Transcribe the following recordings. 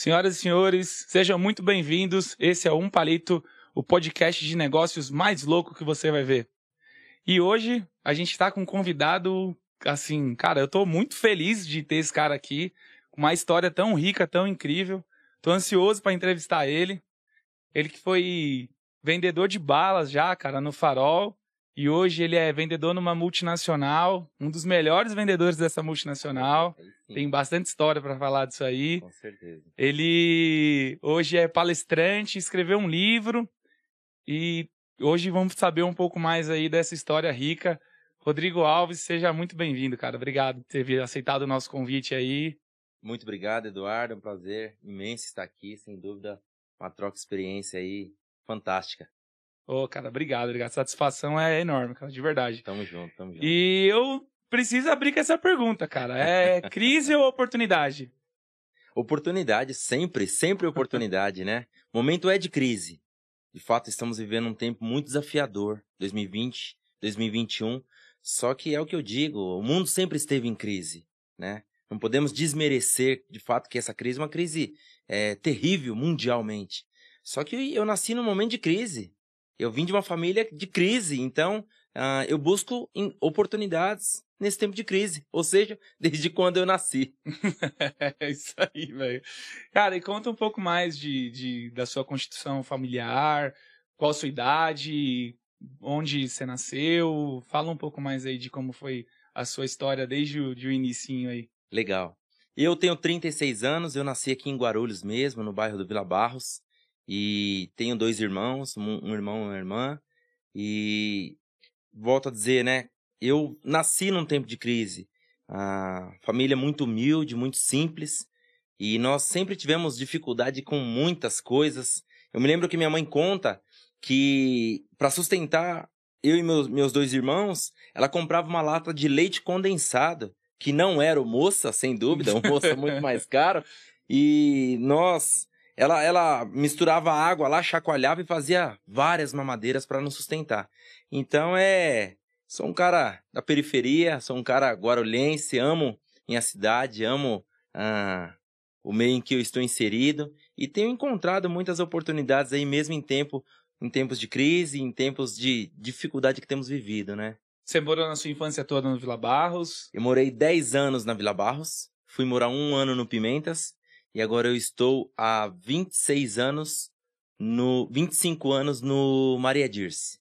Senhoras e senhores, sejam muito bem-vindos. Esse é o Um Palito, o podcast de negócios mais louco que você vai ver. E hoje a gente está com um convidado, assim, cara, eu tô muito feliz de ter esse cara aqui, com uma história tão rica, tão incrível. Tô ansioso para entrevistar ele. Ele que foi vendedor de balas já, cara, no Farol. E hoje ele é vendedor numa multinacional, um dos melhores vendedores dessa multinacional. Tem bastante história para falar disso aí. Com certeza. Ele hoje é palestrante, escreveu um livro e hoje vamos saber um pouco mais aí dessa história rica. Rodrigo Alves, seja muito bem-vindo, cara. Obrigado por ter aceitado o nosso convite aí. Muito obrigado, Eduardo. É um prazer imenso estar aqui, sem dúvida. Uma troca de experiência aí fantástica. Ô, oh, cara, obrigado, obrigado. A satisfação é enorme, cara, de verdade. Tamo junto, tamo junto. E eu preciso abrir com essa pergunta, cara. É crise ou oportunidade? Oportunidade, sempre, sempre oportunidade, né? O momento é de crise. De fato, estamos vivendo um tempo muito desafiador, 2020, 2021. Só que é o que eu digo, o mundo sempre esteve em crise, né? Não podemos desmerecer, de fato, que essa crise é uma crise é, terrível mundialmente. Só que eu nasci num momento de crise. Eu vim de uma família de crise, então uh, eu busco oportunidades nesse tempo de crise. Ou seja, desde quando eu nasci. é isso aí, velho. Cara, e conta um pouco mais de, de, da sua constituição familiar, qual a sua idade, onde você nasceu. Fala um pouco mais aí de como foi a sua história desde o, de o inicinho aí. Legal. Eu tenho 36 anos, eu nasci aqui em Guarulhos mesmo, no bairro do Vila Barros. E tenho dois irmãos, um irmão e uma irmã. E volto a dizer, né? Eu nasci num tempo de crise. A família muito humilde, muito simples. E nós sempre tivemos dificuldade com muitas coisas. Eu me lembro que minha mãe conta que para sustentar eu e meus, meus dois irmãos, ela comprava uma lata de leite condensado, que não era o moça, sem dúvida, o moça muito mais caro. E nós ela, ela misturava água lá, chacoalhava e fazia várias mamadeiras para nos sustentar. Então é. Sou um cara da periferia, sou um cara guarulhense, amo minha cidade, amo ah, o meio em que eu estou inserido e tenho encontrado muitas oportunidades aí mesmo em tempo em tempos de crise, em tempos de dificuldade que temos vivido, né? Você morou na sua infância toda no Vila Barros? Eu morei 10 anos na Vila Barros, fui morar um ano no Pimentas e agora eu estou há 26 anos no 25 anos no Maria Dirce.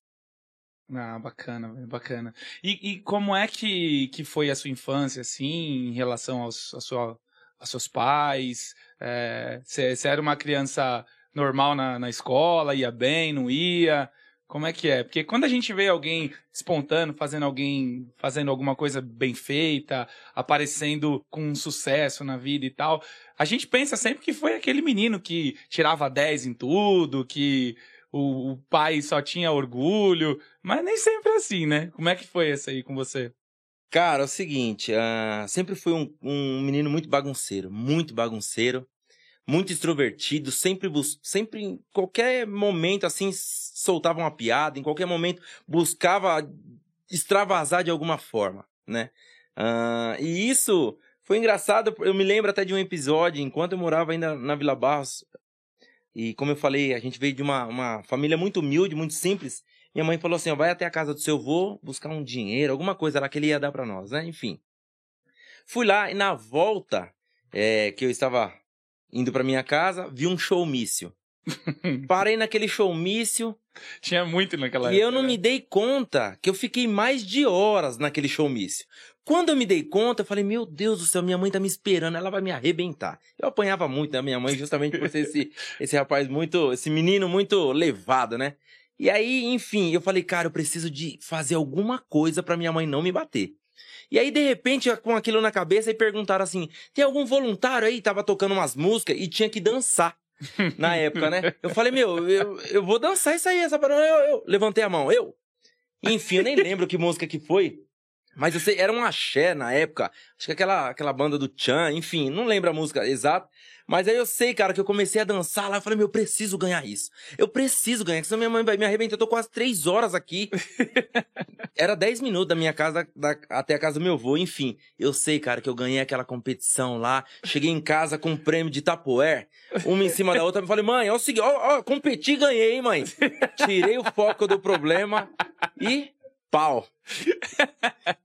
Ah, bacana, bacana. E, e, como é que, que foi a sua infância, assim, em relação aos, a sua, aos seus pais? Você é, era uma criança normal na, na escola, ia bem, não ia? Como é que é? Porque quando a gente vê alguém espontâneo, fazendo alguém, fazendo alguma coisa bem feita, aparecendo com um sucesso na vida e tal, a gente pensa sempre que foi aquele menino que tirava 10 em tudo, que o, o pai só tinha orgulho, mas nem sempre é assim, né? Como é que foi essa aí com você? Cara, é o seguinte, uh, sempre fui um, um menino muito bagunceiro, muito bagunceiro muito extrovertido, sempre sempre em qualquer momento assim soltava uma piada, em qualquer momento buscava extravasar de alguma forma, né? Uh, e isso foi engraçado, eu me lembro até de um episódio, enquanto eu morava ainda na Vila Barros, e como eu falei, a gente veio de uma, uma família muito humilde, muito simples, minha mãe falou assim, ó, vai até a casa do seu avô buscar um dinheiro, alguma coisa lá que ele ia dar para nós, né? Enfim. Fui lá e na volta, é, que eu estava indo para minha casa, vi um showmício. Parei naquele showmício. Tinha muito naquela E época, eu não né? me dei conta que eu fiquei mais de horas naquele showmício. Quando eu me dei conta, eu falei, meu Deus do céu, minha mãe tá me esperando, ela vai me arrebentar. Eu apanhava muito da minha mãe justamente por ser esse, esse rapaz muito, esse menino muito levado, né? E aí, enfim, eu falei, cara, eu preciso de fazer alguma coisa para minha mãe não me bater. E aí, de repente, com aquilo na cabeça, e perguntaram assim: tem algum voluntário aí? Tava tocando umas músicas e tinha que dançar. na época, né? Eu falei, meu, eu, eu vou dançar isso aí, essa barulho. Eu, eu levantei a mão, eu. Enfim, eu nem lembro que música que foi. Mas eu sei, era um axé na época. Acho que aquela, aquela banda do Chan, enfim, não lembro a música exata. Mas aí eu sei, cara, que eu comecei a dançar lá. Eu falei, meu, eu preciso ganhar isso. Eu preciso ganhar, senão minha mãe vai me arrebentar. Eu tô quase três horas aqui. Era dez minutos da minha casa da, até a casa do meu avô. Enfim, eu sei, cara, que eu ganhei aquela competição lá. Cheguei em casa com um prêmio de tapoé, uma em cima da outra. Eu falei, mãe, é o seguinte, ó, ó, competi e ganhei, mãe. Tirei o foco do problema e pau.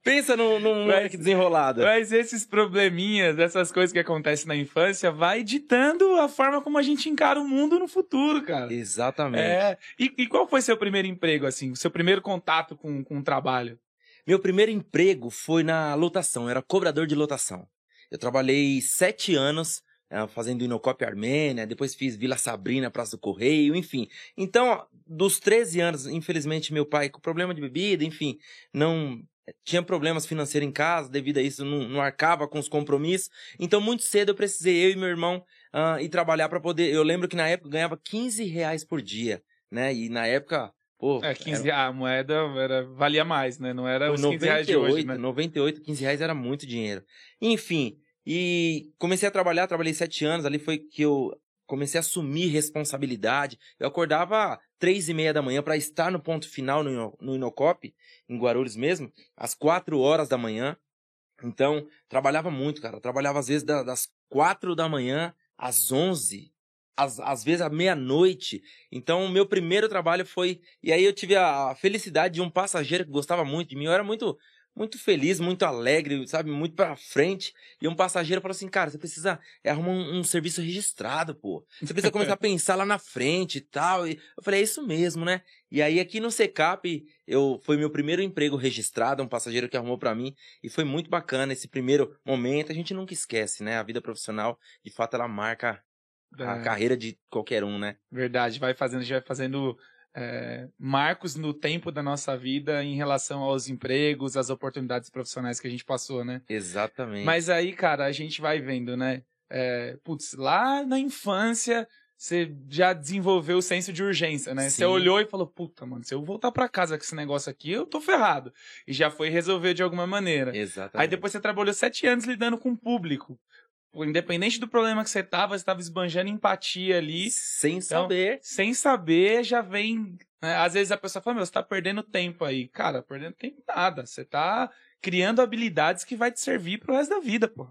Pensa num, num moleque desenrolado. Mas esses probleminhas, essas coisas que acontecem na infância, vai ditando a forma como a gente encara o mundo no futuro, cara. Exatamente. É. E, e qual foi seu primeiro emprego, assim? O seu primeiro contato com, com o trabalho? Meu primeiro emprego foi na lotação, eu era cobrador de lotação. Eu trabalhei sete anos fazendo Inocop Armênia, depois fiz Vila Sabrina, Praça do Correio, enfim. Então, dos 13 anos, infelizmente, meu pai com problema de bebida, enfim, não tinha problemas financeiros em casa, devido a isso não, não arcava com os compromissos. Então, muito cedo eu precisei, eu e meu irmão, ah, ir trabalhar para poder. Eu lembro que na época eu ganhava 15 reais por dia, né? E na época, pô. É, 15 reais, a moeda era, valia mais, né? Não era os 15 reais de hoje, né? 98, 15 reais era muito dinheiro. Enfim, e comecei a trabalhar, trabalhei sete anos, ali foi que eu comecei a assumir responsabilidade. Eu acordava três e meia da manhã para estar no ponto final no, no Inocop, em Guarulhos mesmo, às quatro horas da manhã. Então, trabalhava muito, cara. Trabalhava às vezes da- das quatro da manhã às onze, às, às vezes à meia-noite. Então, o meu primeiro trabalho foi. E aí eu tive a felicidade de um passageiro que gostava muito de mim. Eu era muito, muito feliz, muito alegre, sabe? Muito pra frente. E um passageiro falou assim: cara, você precisa é, arrumar um, um serviço registrado, pô. Você precisa começar a pensar lá na frente e tal. E eu falei: é isso mesmo, né? E aí aqui no Secap, eu foi meu primeiro emprego registrado, um passageiro que arrumou pra mim. E foi muito bacana esse primeiro momento. A gente nunca esquece, né? A vida profissional, de fato, ela marca a É. carreira de qualquer um, né? Verdade, vai fazendo, a gente vai fazendo é, marcos no tempo da nossa vida em relação aos empregos, às oportunidades profissionais que a gente passou, né? Exatamente. Mas aí, cara, a gente vai vendo, né? É, putz, lá na infância você já desenvolveu o senso de urgência, né? Você olhou e falou, puta, mano, se eu voltar pra casa com esse negócio aqui, eu tô ferrado. E já foi resolver de alguma maneira. Exatamente. Aí depois você trabalhou sete anos lidando com o público. Independente do problema que você tava, você tava esbanjando empatia ali Sem Então, saber. sem saber, já vem. né? Às vezes a pessoa fala, meu, você tá perdendo tempo aí. Cara, perdendo tempo nada. Você tá criando habilidades que vai te servir pro resto da vida, pô.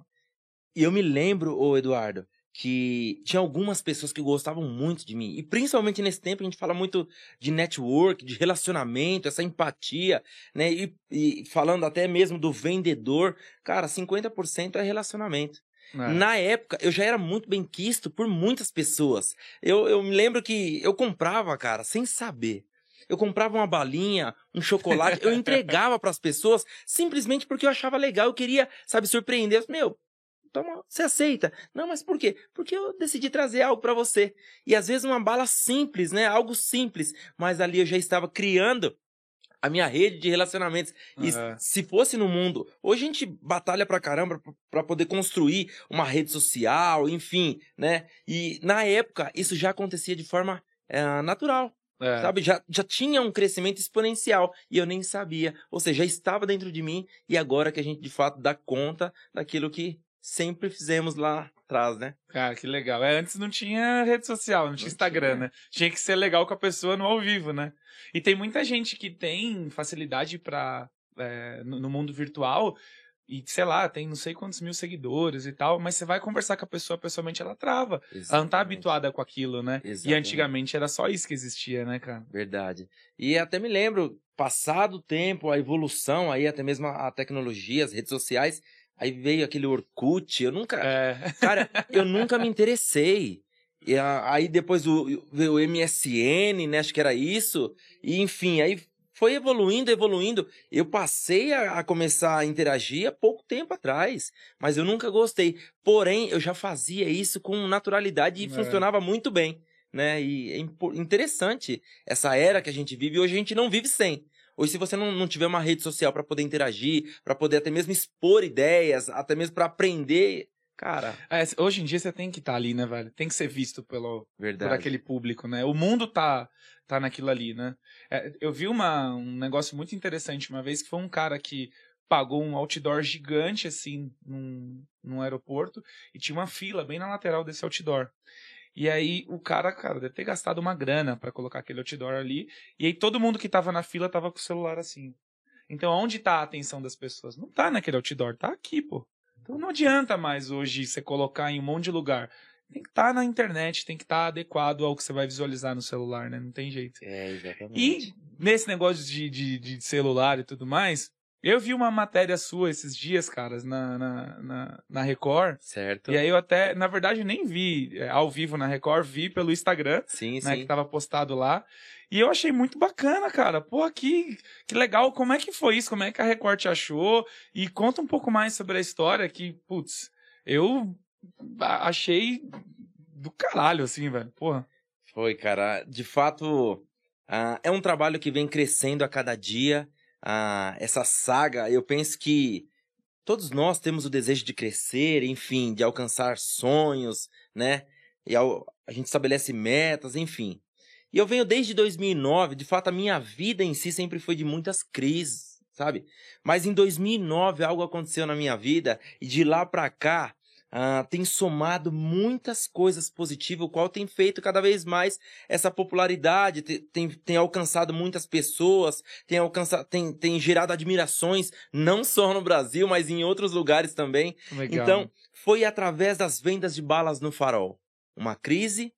E eu me lembro, ô Eduardo, que tinha algumas pessoas que gostavam muito de mim. E principalmente nesse tempo a gente fala muito de network, de relacionamento, essa empatia, né? E, e falando até mesmo do vendedor, cara, 50% é relacionamento. Na época, eu já era muito bem quisto por muitas pessoas. Eu, eu me lembro que eu comprava, cara, sem saber. Eu comprava uma balinha, um chocolate, eu entregava pras pessoas simplesmente porque eu achava legal, eu queria, sabe, surpreender. Eu, Meu, toma, você aceita? Não, mas por quê? Porque eu decidi trazer algo pra você. E às vezes uma bala simples, né? Algo simples, mas ali eu já estava criando a minha rede de relacionamentos. E É. se fosse no mundo, hoje a gente batalha pra caramba pra- pra poder construir uma rede social, enfim, né? E na época isso já acontecia de forma eh, natural, É. sabe? Já, já tinha um crescimento exponencial e eu nem sabia. Ou seja, já estava dentro de mim e agora que a gente de fato dá conta daquilo que sempre fizemos lá atrás, né? Cara, que legal. É, antes não tinha rede social, não tinha Não Instagram, tinha. né? Tinha que ser legal com a pessoa no ao vivo, né? E tem muita gente que tem facilidade pra. é, no, no mundo virtual. E, sei lá, tem não sei quantos mil seguidores e tal, mas você vai conversar com a pessoa pessoalmente, ela trava. Ela não tá Exatamente. habituada com aquilo, né? E Exatamente. antigamente era só isso que existia, né, cara? Verdade. E até me lembro, passado o tempo, a evolução, aí até mesmo a tecnologia, as redes sociais, aí veio aquele Orkut, eu nunca, É. cara, eu nunca me interessei. E aí depois o, veio o MSN, né, acho que era isso, e enfim, aí foi evoluindo, evoluindo. Eu passei a, a começar a interagir há pouco tempo atrás, mas eu nunca gostei. Porém, eu já fazia isso com naturalidade e É. funcionava muito bem, né? E é interessante essa era que a gente vive. Hoje a gente não vive sem. Hoje, se você não, não tiver uma rede social para poder interagir, para poder até mesmo expor ideias, até mesmo para aprender, cara, É, hoje em dia você tem que estar ali, né, velho? Tem que ser visto pelo, verdade. por aquele público, né? O mundo tá, tá naquilo ali, né? É, eu vi uma, um negócio muito interessante uma vez que foi um cara que pagou um outdoor gigante, assim, num, num aeroporto, e tinha uma fila bem na lateral desse outdoor. E aí o cara, cara, deve ter gastado uma grana para colocar aquele outdoor ali. E aí todo mundo que tava na fila tava com o celular assim. Então onde tá a atenção das pessoas? Não tá naquele outdoor, tá aqui, pô. Então não adianta mais hoje você colocar em um monte de lugar. Tem que estar tá na internet, tem que estar tá adequado ao que você vai visualizar no celular, né? Não tem jeito. É, exatamente. E nesse negócio de, de, de celular e tudo mais, eu vi uma matéria sua esses dias, caras, na, na, na, na, Record. Certo. E aí eu até, na verdade, nem vi é, ao vivo na Record, vi pelo Instagram. Sim, né, sim. Que tava postado lá. E eu achei muito bacana, cara. Pô, que, que legal. Como é que foi isso? Como é que a Record te achou? E conta um pouco mais sobre a história que, putz, eu achei do caralho, assim, velho. Porra. Foi, cara. De fato, uh, é um trabalho que vem crescendo a cada dia a, essa saga, eu penso que todos nós temos o desejo de crescer, enfim, de alcançar sonhos, né? E ao, a gente estabelece metas, enfim. E eu venho desde 2009, de fato a minha vida em si sempre foi de muitas crises, sabe? Mas em 2009 algo aconteceu na minha vida e de lá para cá Uh, tem somado muitas coisas positivas, o qual tem feito cada vez mais essa popularidade, tem, tem, tem alcançado muitas pessoas, tem, alcançado, tem, tem gerado admirações, não só no Brasil, mas em outros lugares também. Legal. Então, foi através das vendas de balas no farol. Uma crise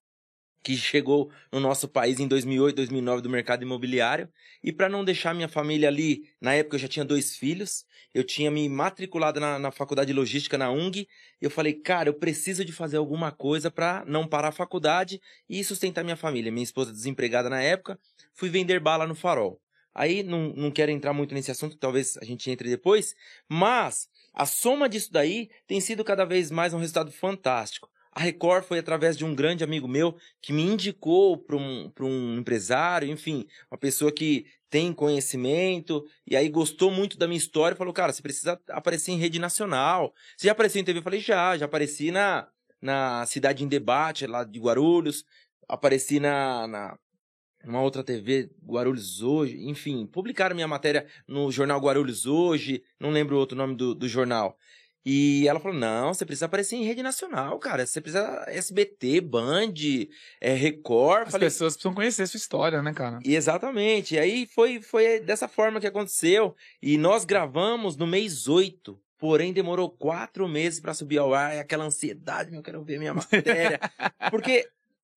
que chegou no nosso país em 2008, 2009 do mercado imobiliário. E para não deixar minha família ali, na época eu já tinha dois filhos, eu tinha me matriculado na, na faculdade de logística na UNG. Eu falei, cara, eu preciso de fazer alguma coisa para não parar a faculdade e sustentar minha família. Minha esposa desempregada na época, fui vender bala no farol. Aí não, não quero entrar muito nesse assunto, talvez a gente entre depois, mas a soma disso daí tem sido cada vez mais um resultado fantástico. A Record foi através de um grande amigo meu que me indicou para um, um empresário, enfim, uma pessoa que tem conhecimento e aí gostou muito da minha história e falou: Cara, você precisa aparecer em rede nacional. Você já apareceu em TV? Eu falei: Já, já apareci na, na Cidade em Debate, lá de Guarulhos, apareci na, na uma outra TV, Guarulhos Hoje, enfim, publicaram minha matéria no jornal Guarulhos Hoje, não lembro outro nome do, do jornal. E ela falou: não, você precisa aparecer em rede nacional, cara. Você precisa SBT, Band, é, Record. As falei, pessoas precisam conhecer sua história, né, cara? E exatamente. E aí foi, foi dessa forma que aconteceu. E nós gravamos no mês 8. Porém, demorou quatro meses para subir ao ar. E aquela ansiedade, eu quero ver minha matéria. Porque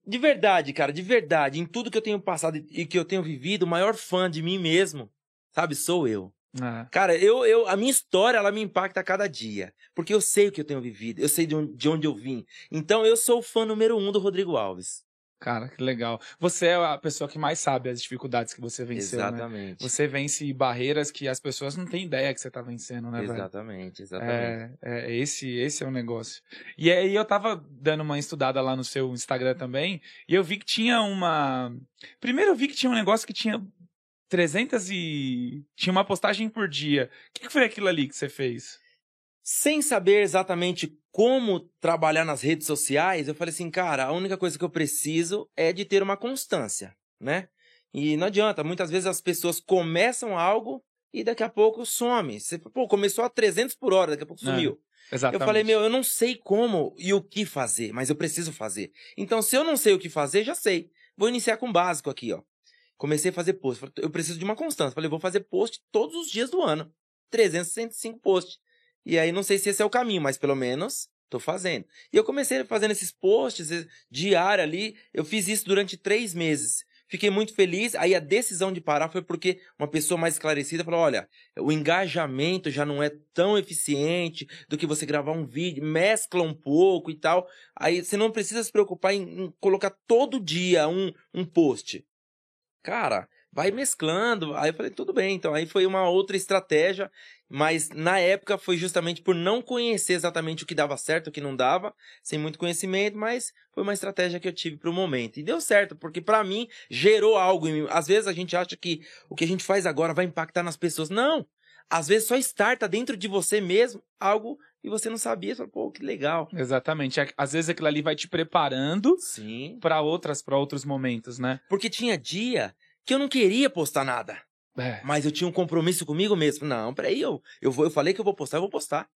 de verdade, cara, de verdade, em tudo que eu tenho passado e que eu tenho vivido, o maior fã de mim mesmo, sabe, sou eu. É. Cara, eu, eu, a minha história, ela me impacta a cada dia. Porque eu sei o que eu tenho vivido, eu sei de onde, de onde eu vim. Então, eu sou o fã número um do Rodrigo Alves. Cara, que legal. Você é a pessoa que mais sabe as dificuldades que você venceu, Exatamente. Né? Você vence barreiras que as pessoas não têm ideia que você tá vencendo, né, Exatamente, velho? exatamente. É, é, esse, esse é o negócio. E aí eu tava dando uma estudada lá no seu Instagram também, e eu vi que tinha uma... Primeiro eu vi que tinha um negócio que tinha 300 e. Tinha uma postagem por dia. O que foi aquilo ali que você fez? Sem saber exatamente como trabalhar nas redes sociais, eu falei assim, cara, a única coisa que eu preciso é de ter uma constância, né? E não adianta, muitas vezes as pessoas começam algo e daqui a pouco some. Você, pô, começou a 300 por hora, daqui a pouco sumiu. É, exatamente. Eu falei, meu, eu não sei como e o que fazer, mas eu preciso fazer. Então, se eu não sei o que fazer, já sei. Vou iniciar com o básico aqui, ó. Comecei a fazer post. Eu preciso de uma constância. Falei, vou fazer post todos os dias do ano. 365 posts. E aí, não sei se esse é o caminho, mas pelo menos tô fazendo. E eu comecei fazendo esses posts eh, diário ali. Eu fiz isso durante três meses. Fiquei muito feliz. Aí a decisão de parar foi porque uma pessoa mais esclarecida falou: olha, o engajamento já não é tão eficiente do que você gravar um vídeo, mescla um pouco e tal. Aí você não precisa se preocupar em, em colocar todo dia um, um post cara, vai mesclando. Aí eu falei, tudo bem. Então, aí foi uma outra estratégia. Mas na época foi justamente por não conhecer exatamente o que dava certo, o que não dava, sem muito conhecimento, mas foi uma estratégia que eu tive para o momento. E deu certo, porque para mim gerou algo em mim. Às vezes a gente acha que o que a gente faz agora vai impactar nas pessoas. Não! Às vezes só starta dentro de você mesmo algo e você não sabia, você fala, pô, que legal. Exatamente. É, às vezes aquilo ali vai te preparando Sim. para outras, para outros momentos, né? Porque tinha dia que eu não queria postar nada. É. Mas eu tinha um compromisso comigo mesmo. Não, peraí, eu, eu, vou, eu falei que eu vou postar, eu vou postar.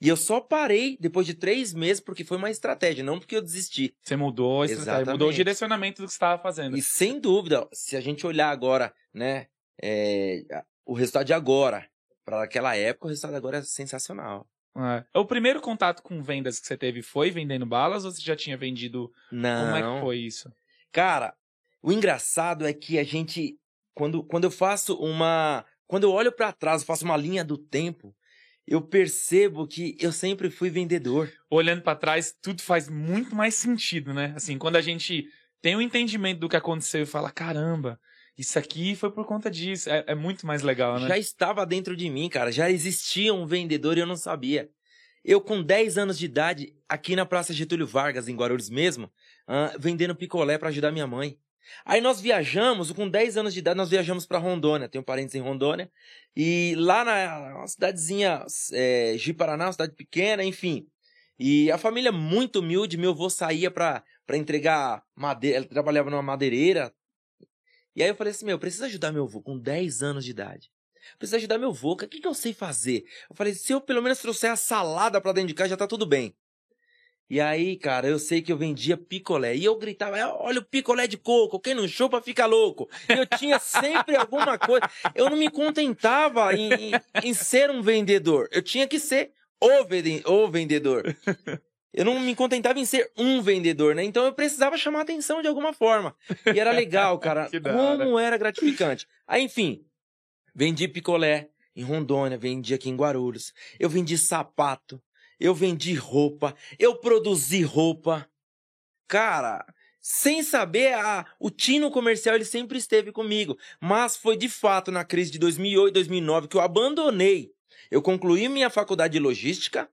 E eu só parei depois de três meses porque foi uma estratégia, não porque eu desisti. Você mudou, a estratégia, mudou o direcionamento do que você estava fazendo. E sem dúvida, se a gente olhar agora, né, é, o resultado de agora, para aquela época, o resultado agora é sensacional. É. O primeiro contato com vendas que você teve foi vendendo balas ou você já tinha vendido? Não. Como é que foi isso? Cara, o engraçado é que a gente, quando, quando eu faço uma. Quando eu olho para trás, eu faço uma linha do tempo, eu percebo que eu sempre fui vendedor. Olhando pra trás, tudo faz muito mais sentido, né? Assim, quando a gente tem o entendimento do que aconteceu e fala, caramba, isso aqui foi por conta disso. É, é muito mais legal, né? Já estava dentro de mim, cara. Já existia um vendedor e eu não sabia. Eu, com 10 anos de idade, aqui na Praça Getúlio Vargas, em Guarulhos mesmo, ah, vendendo picolé para ajudar minha mãe. Aí nós viajamos, com 10 anos de idade, nós viajamos para Rondônia. Tenho parentes em Rondônia. E lá na cidadezinha é, Ji-Paraná, uma cidade pequena, enfim. E a família muito humilde, meu avô saía para entregar madeira. Ele trabalhava numa madeireira. E aí eu falei assim: meu, eu preciso ajudar meu avô com 10 anos de idade. Preciso ajudar meu avô. O que, que eu sei fazer? Eu falei: se eu pelo menos trouxer a salada pra dentro de casa, já tá tudo bem. E aí, cara, eu sei que eu vendia picolé. E eu gritava, "É, olha o picolé de coco, quem não chupa fica louco. E eu tinha sempre alguma coisa. Eu não me contentava em, em- em ser um vendedor. Eu tinha que ser o, vende- o vendedor. Eu não me contentava em ser um vendedor, né? Então eu precisava chamar atenção de alguma forma. E era legal, cara. Como era gratificante. Aí, enfim, vendi picolé em Rondônia, vendi aqui em Guarulhos. Eu vendi sapato, eu vendi roupa, eu produzi roupa. Cara, sem saber, a, o tino comercial ele sempre esteve comigo. Mas foi de fato na crise de 2008, 2009 que eu abandonei. Eu concluí minha faculdade de logística,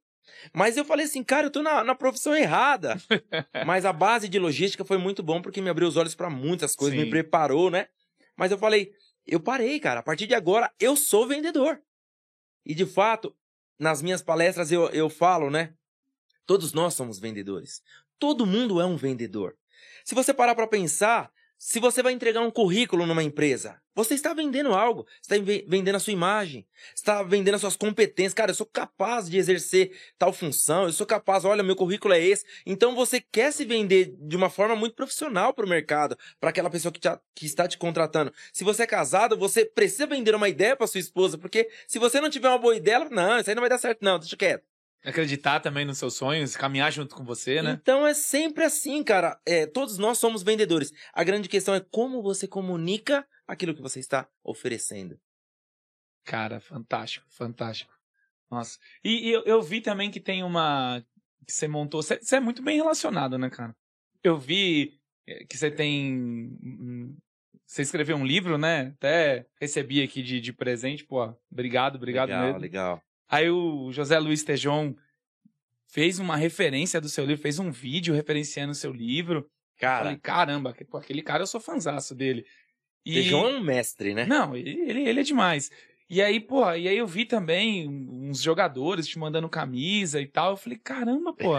mas eu falei assim, cara, eu tô na, na profissão errada. mas a base de logística foi muito bom porque me abriu os olhos para muitas coisas, Sim. me preparou, né? Mas eu falei, eu parei, cara. A partir de agora, eu sou vendedor. E de fato, nas minhas palestras eu, eu falo, né? Todos nós somos vendedores. Todo mundo é um vendedor. Se você parar para pensar, se você vai entregar um currículo numa empresa, você está vendendo algo. Está ve- vendendo a sua imagem. Está vendendo as suas competências. Cara, eu sou capaz de exercer tal função. Eu sou capaz, olha, meu currículo é esse. Então você quer se vender de uma forma muito profissional para o mercado, para aquela pessoa que, te- que está te contratando. Se você é casado, você precisa vender uma ideia para sua esposa, porque se você não tiver uma boa ideia, não, isso aí não vai dar certo, não, deixa quieto. Acreditar também nos seus sonhos, caminhar junto com você, né? Então é sempre assim, cara. É, todos nós somos vendedores. A grande questão é como você comunica aquilo que você está oferecendo. Cara, fantástico, fantástico. Nossa. E, e eu, eu vi também que tem uma. que você montou. Você, você é muito bem relacionado, né, cara? Eu vi eh, que você tem. Você escreveu um livro, né? Até recebi aqui de, de presente, pô. Obrigado, obrigado legal, mesmo. legal. Aí o José Luiz Tejon fez uma referência do seu livro, fez um vídeo referenciando o seu livro. Cara, Falei, caramba, pô, aquele cara eu sou fanzaço dele. E... Feijão é um mestre, né? Não, ele, ele, é demais. E aí, pô, e aí eu vi também uns jogadores te mandando camisa e tal. Eu falei, caramba, pô.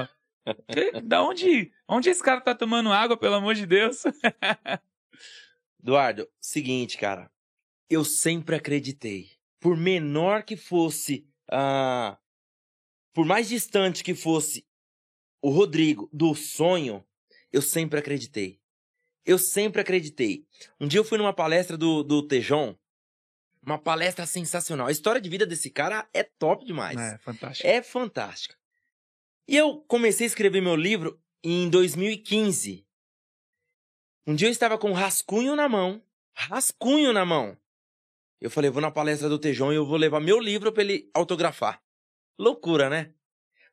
da onde, onde esse cara tá tomando água, pelo amor de Deus? Eduardo, seguinte, cara. Eu sempre acreditei. Por menor que fosse, ah, por mais distante que fosse o Rodrigo do sonho, eu sempre acreditei. Eu sempre acreditei. Um dia eu fui numa palestra do, do Tejon, uma palestra sensacional. A história de vida desse cara é top demais. É, fantástico. É fantástica. E eu comecei a escrever meu livro em 2015. Um dia eu estava com um rascunho na mão. Rascunho na mão. Eu falei, vou na palestra do Tejon e eu vou levar meu livro para ele autografar. Loucura, né?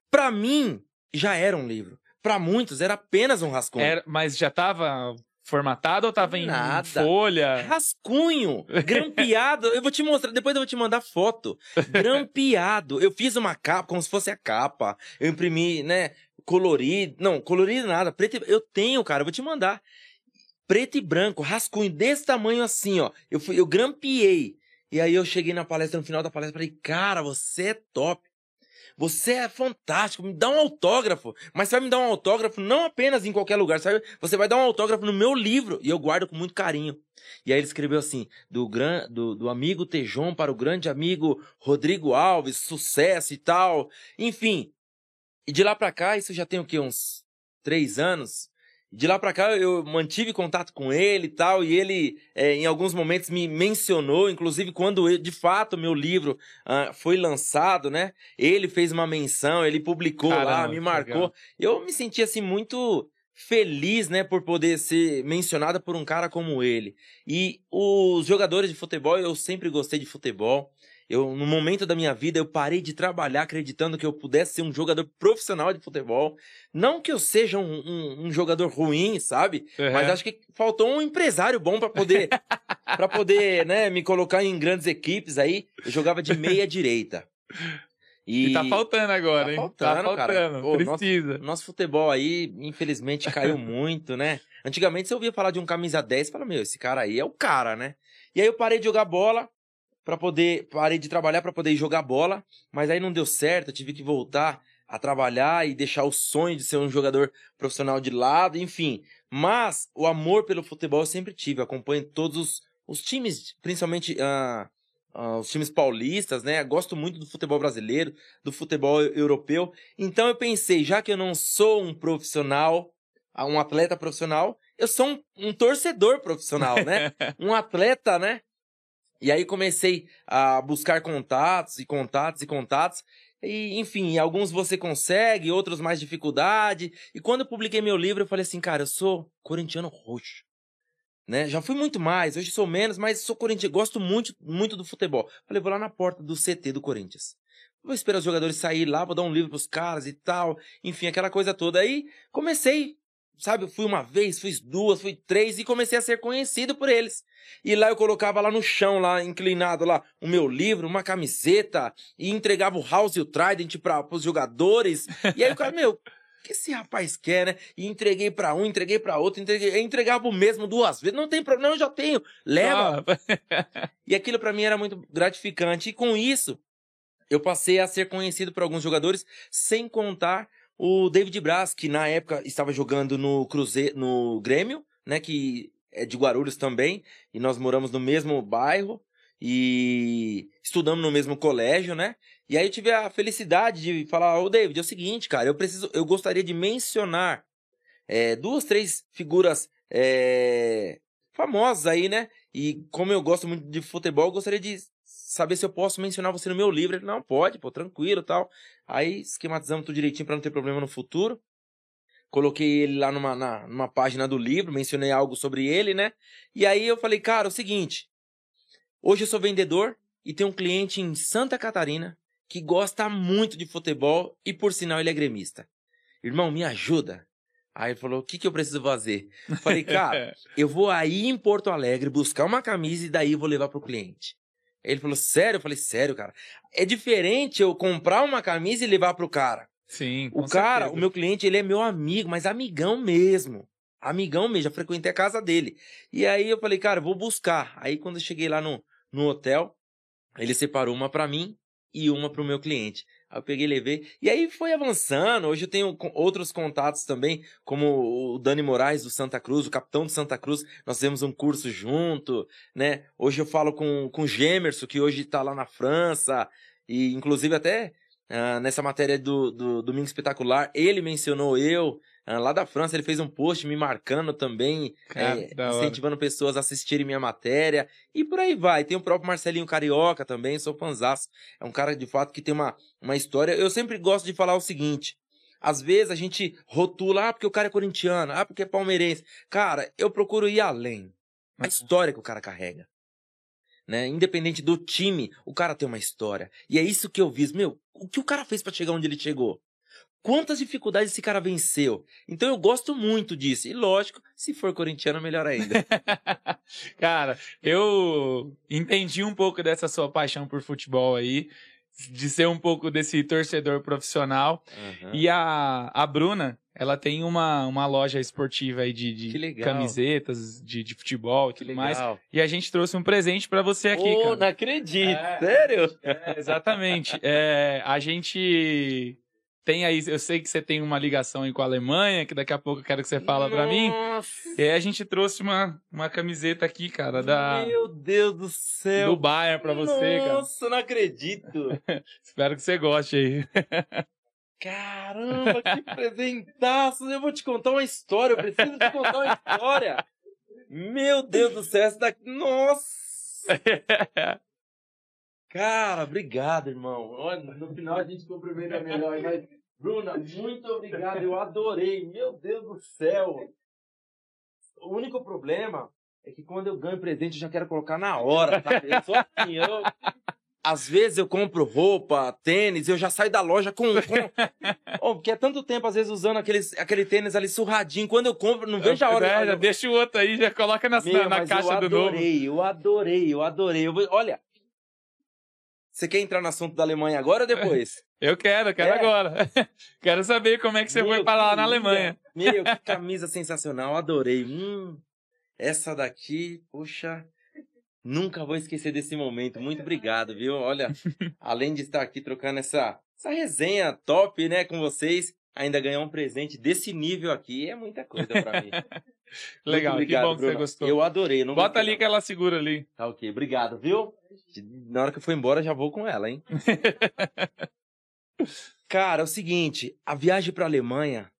Pra mim, já era um livro. Pra muitos, era apenas um rascunho. Era- mas já tava formatado ou tava em Nada. folha? Rascunho, grampeado. Eu vou te mostrar, depois eu vou te mandar foto. Grampeado. Eu fiz uma capa, como se fosse a capa. Eu imprimi, né, colorido. Não, colorido nada. Preto e... Eu tenho, cara, eu vou te mandar. Preto e branco, rascunho desse tamanho assim, ó. Eu, fui, eu grampeei. E aí eu cheguei na palestra, no final da palestra, falei, cara, você é top. Você é fantástico, me dá um autógrafo. Mas você vai me dar um autógrafo não apenas em qualquer lugar, sabe? Você vai dar um autógrafo no meu livro e eu guardo com muito carinho. E aí ele escreveu assim: do, gran, do, do amigo Tejon para o grande amigo Rodrigo Alves, sucesso e tal. Enfim. E de lá pra cá, isso já tem o quê? Uns três anos? De lá para cá eu mantive contato com ele e tal, e ele é, em alguns momentos me mencionou, inclusive quando eu, de fato meu livro uh, foi lançado, né? Ele fez uma menção, ele publicou Caramba, lá, me marcou. Eu me senti assim muito feliz, né, por poder ser mencionada por um cara como ele. E os jogadores de futebol, eu sempre gostei de futebol. Eu, no momento da minha vida, eu parei de trabalhar acreditando que eu pudesse ser um jogador profissional de futebol. Não que eu seja um, um, um jogador ruim, sabe? Uhum. Mas acho que faltou um empresário bom para poder, para poder, né, me colocar em grandes equipes aí. Eu jogava de meia direita. E... e tá faltando agora, tá hein? Faltando, tá faltando, Pô, precisa. Nosso, nosso, futebol aí, infelizmente, caiu muito, né? Antigamente você ouvia falar de um camisa 10 e falava, meu, esse cara aí é o cara, né? E aí eu parei de jogar bola, para poder parei de trabalhar para poder jogar bola, mas aí não deu certo, eu tive que voltar a trabalhar e deixar o sonho de ser um jogador profissional de lado, enfim. Mas o amor pelo futebol eu sempre tive, eu acompanho todos os, os times, principalmente uh, uh, os times paulistas, né? Gosto muito do futebol brasileiro, do futebol europeu. Então eu pensei, já que eu não sou um profissional, um atleta profissional, eu sou um, um torcedor profissional, né? um atleta, né? E aí comecei a buscar contatos e contatos e contatos. E, enfim, alguns você consegue, outros mais dificuldade. E quando eu publiquei meu livro, eu falei assim, cara, eu sou corintiano roxo. Né? Já fui muito mais, hoje sou menos, mas sou corintiano, gosto muito, muito do futebol. Falei, vou lá na porta do CT do Corinthians. Vou esperar os jogadores sair lá, vou dar um livro pros caras e tal. Enfim, aquela coisa toda. Aí comecei sabe, fui uma vez, fui duas, fui três e comecei a ser conhecido por eles. E lá eu colocava lá no chão, lá inclinado lá, o meu livro, uma camiseta e entregava o House e o Trident para os jogadores. E aí o cara, meu, o que esse rapaz quer, né? E entreguei para um, entreguei para outro, entreguei, entregava o mesmo duas vezes. Não tem problema, eu já tenho. Leva. Ah. e aquilo para mim era muito gratificante e com isso eu passei a ser conhecido por alguns jogadores, sem contar o David Braz, que na época estava jogando no Cruzeiro, no Grêmio, né, que é de Guarulhos também, e nós moramos no mesmo bairro e estudamos no mesmo colégio, né? E aí eu tive a felicidade de falar, ô David, é o seguinte, cara, eu preciso, eu gostaria de mencionar é, duas, três figuras é, famosas aí, né? E como eu gosto muito de futebol, eu gostaria de saber se eu posso mencionar você no meu livro. Ele, não, pode, pô, tranquilo tal. Aí esquematizamos tudo direitinho para não ter problema no futuro. Coloquei ele lá numa, na, numa página do livro, mencionei algo sobre ele, né? E aí eu falei, cara, é o seguinte. Hoje eu sou vendedor e tenho um cliente em Santa Catarina que gosta muito de futebol e por sinal ele é gremista. Irmão, me ajuda. Aí ele falou: o que, que eu preciso fazer? Falei, cara, eu vou aí em Porto Alegre buscar uma camisa e daí vou levar pro cliente. Ele falou, sério? Eu falei, sério, cara. É diferente eu comprar uma camisa e levar pro cara. Sim. O cara, certeza. o meu cliente, ele é meu amigo, mas amigão mesmo. Amigão mesmo, já frequentei a casa dele. E aí eu falei, cara, vou buscar. Aí quando eu cheguei lá no, no hotel, ele separou uma para mim e uma pro meu cliente. Aí eu peguei e levei. E aí foi avançando. Hoje eu tenho outros contatos também, como o Dani Moraes do Santa Cruz, o capitão do Santa Cruz. Nós fizemos um curso junto, né? Hoje eu falo com, com o Gemerson, que hoje tá lá na França. E inclusive até uh, nessa matéria do, do Domingo Espetacular, ele mencionou eu. Uh, lá da França, ele fez um post me marcando também, é, incentivando pessoas a assistirem minha matéria. E por aí vai. Tem o próprio Marcelinho Carioca também, sou fanzaço. É um cara de fato que tem uma, uma história. Eu sempre gosto de falar o seguinte. Às vezes a gente rotula, ah, porque o cara é corintiano, ah, porque é palmeirense. Cara, eu procuro ir além. A uhum. história que o cara carrega. Né? Independente do time, o cara tem uma história. E é isso que eu vi. Meu, o que o cara fez para chegar onde ele chegou? Quantas dificuldades esse cara venceu? Então eu gosto muito disso. E lógico, se for corintiano, melhor ainda. cara, eu entendi um pouco dessa sua paixão por futebol aí. de ser um pouco desse torcedor profissional. Aham. E a, a Bruna, ela tem uma, uma loja esportiva aí de, de camisetas, de, de futebol e Que tudo legal. mais. E a gente trouxe um presente pra você aqui, Ô, cara. não acredito. É. Sério? É, exatamente. É, a gente tem aí, eu sei que você tem uma ligação aí com a Alemanha, que daqui a pouco eu quero que você fala pra mim. Nossa, E aí a gente trouxe uma, uma camiseta aqui, cara, da, Meu Deus do céu. do Bayern pra você, cara. Nossa, não acredito. Espero que você goste aí. Caramba, que presentaço! Eu vou te contar uma história, eu preciso te contar uma história. Meu Deus do céu, essa daqui. Nossa! Cara, obrigado, irmão. Olha, no final a gente cumprimenta melhor, mas. Bruna, muito obrigado, eu adorei. Meu Deus do céu! O único problema é que quando eu ganho presente eu já quero colocar na hora, tá? Eu sou assim, eu. Às vezes eu compro roupa, tênis, eu já saio da loja com. com... Oh, porque é tanto tempo, às vezes, usando aqueles, aquele tênis ali surradinho. Quando eu compro, não vejo a hora. É, já deixa o outro aí, já coloca na, Meu, na, na caixa do novo. adorei, eu adorei, eu adorei. Eu vou- Olha, você quer entrar no assunto da Alemanha agora ou depois? Eu quero, quero É? agora. quero saber como é que você Meu, foi parar lá na. Alemanha. Meu, que camisa sensacional, adorei. Hum, essa daqui, poxa, nunca vou esquecer desse momento. Muito obrigado, viu? Olha, além de estar aqui trocando essa, essa resenha top, né, com vocês, ainda ganhar um presente desse nível aqui é muita coisa pra mim. Legal, obrigado, que bom que você gostou. Eu adorei. Não Bota ali que ela segura ali. Tá ok, obrigado, viu? Na hora que eu for embora, já vou com ela, hein? Cara, é o seguinte, a viagem pra Alemanha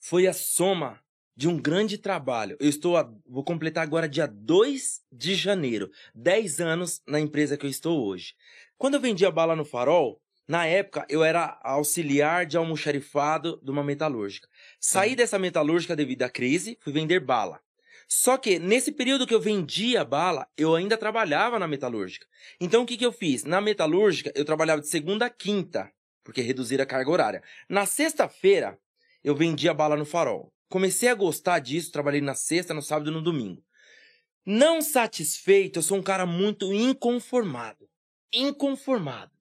foi a soma de um grande trabalho. Eu estou, a- vou completar agora dia 2 de janeiro, 10 anos na empresa que eu estou hoje. Quando eu vendia bala no farol, na época eu era auxiliar de almoxarifado de uma metalúrgica. Saí dessa metalúrgica devido à crise, fui vender bala. Só que nesse período que eu vendia bala, eu ainda trabalhava na metalúrgica. Então o que, que eu fiz? Na metalúrgica, eu trabalhava de segunda a quinta, porque reduziram a carga horária. Na sexta-feira, eu vendia bala no farol. Comecei a gostar disso, trabalhei na sexta, no sábado e no domingo. Não satisfeito, eu sou um cara muito inconformado. Inconformado.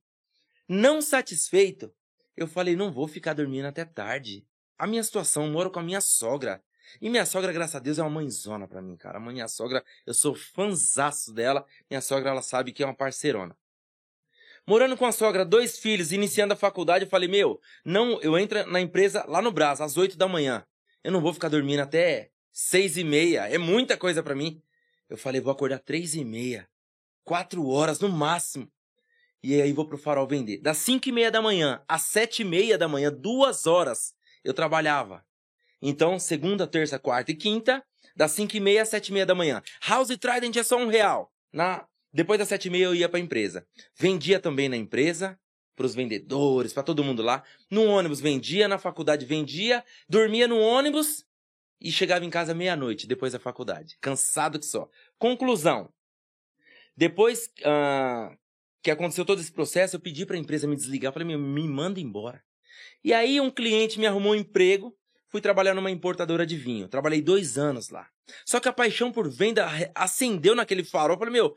Não satisfeito, eu falei, não vou ficar dormindo até tarde. A minha situação, moro com a minha sogra. E minha sogra, graças a Deus, é uma mãezona pra mim, cara. A minha sogra, eu sou fanzaço dela. Minha sogra, ela sabe que é uma parceirona. Morando com a sogra, dois filhos, iniciando a faculdade, eu falei, meu, não, eu entro na empresa lá no Brás, às oito da manhã. Eu não vou ficar dormindo até seis e meia. É muita coisa pra mim. Eu falei, vou acordar três e meia. Quatro horas no máximo. E aí vou pro farol vender. Das cinco e meia da manhã às sete e meia da manhã, duas horas, eu trabalhava. Então, segunda, terça, quarta e quinta, das cinco e meia às sete e meia da manhã. House Trident é só um real. Na... Depois das sete e meia eu ia pra empresa. Vendia também na empresa, pros vendedores, pra todo mundo lá. No ônibus vendia, na faculdade vendia, dormia no ônibus e chegava em casa meia-noite, depois da faculdade. Cansado que só. Conclusão. Depois ah, que aconteceu todo esse processo, eu pedi pra empresa me desligar. Falei, "Meu, me manda embora. E aí um cliente me arrumou um emprego, fui trabalhar numa importadora de vinho. Trabalhei dois anos lá. Só que a paixão por venda acendeu naquele farol. Falei, meu,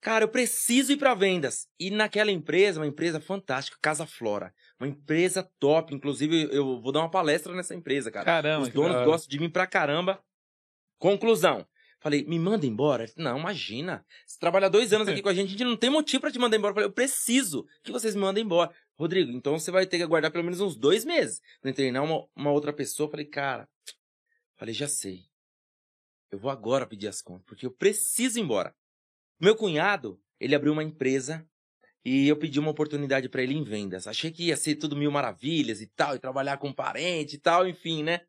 cara, eu preciso ir pra vendas. E naquela empresa, uma empresa fantástica, Casa Flora. Uma empresa top. Inclusive, eu vou dar uma palestra nessa empresa, cara. Caramba, Os donos gostam de mim pra caramba. Conclusão. Falei, me manda embora? Ele Não, imagina. Você trabalha dois anos aqui com a gente, a gente não tem motivo pra te mandar embora. Eu falei, eu preciso que vocês me mandem embora. Rodrigo, então você vai ter que aguardar pelo menos uns dois meses pra treinar uma, uma outra pessoa. Falei, cara, falei, já sei. Eu vou agora pedir as contas, porque eu preciso ir embora. Meu cunhado, ele abriu uma empresa e eu pedi uma oportunidade pra ele em vendas. Achei que ia ser tudo mil maravilhas e tal, e trabalhar com parente e tal, enfim, né?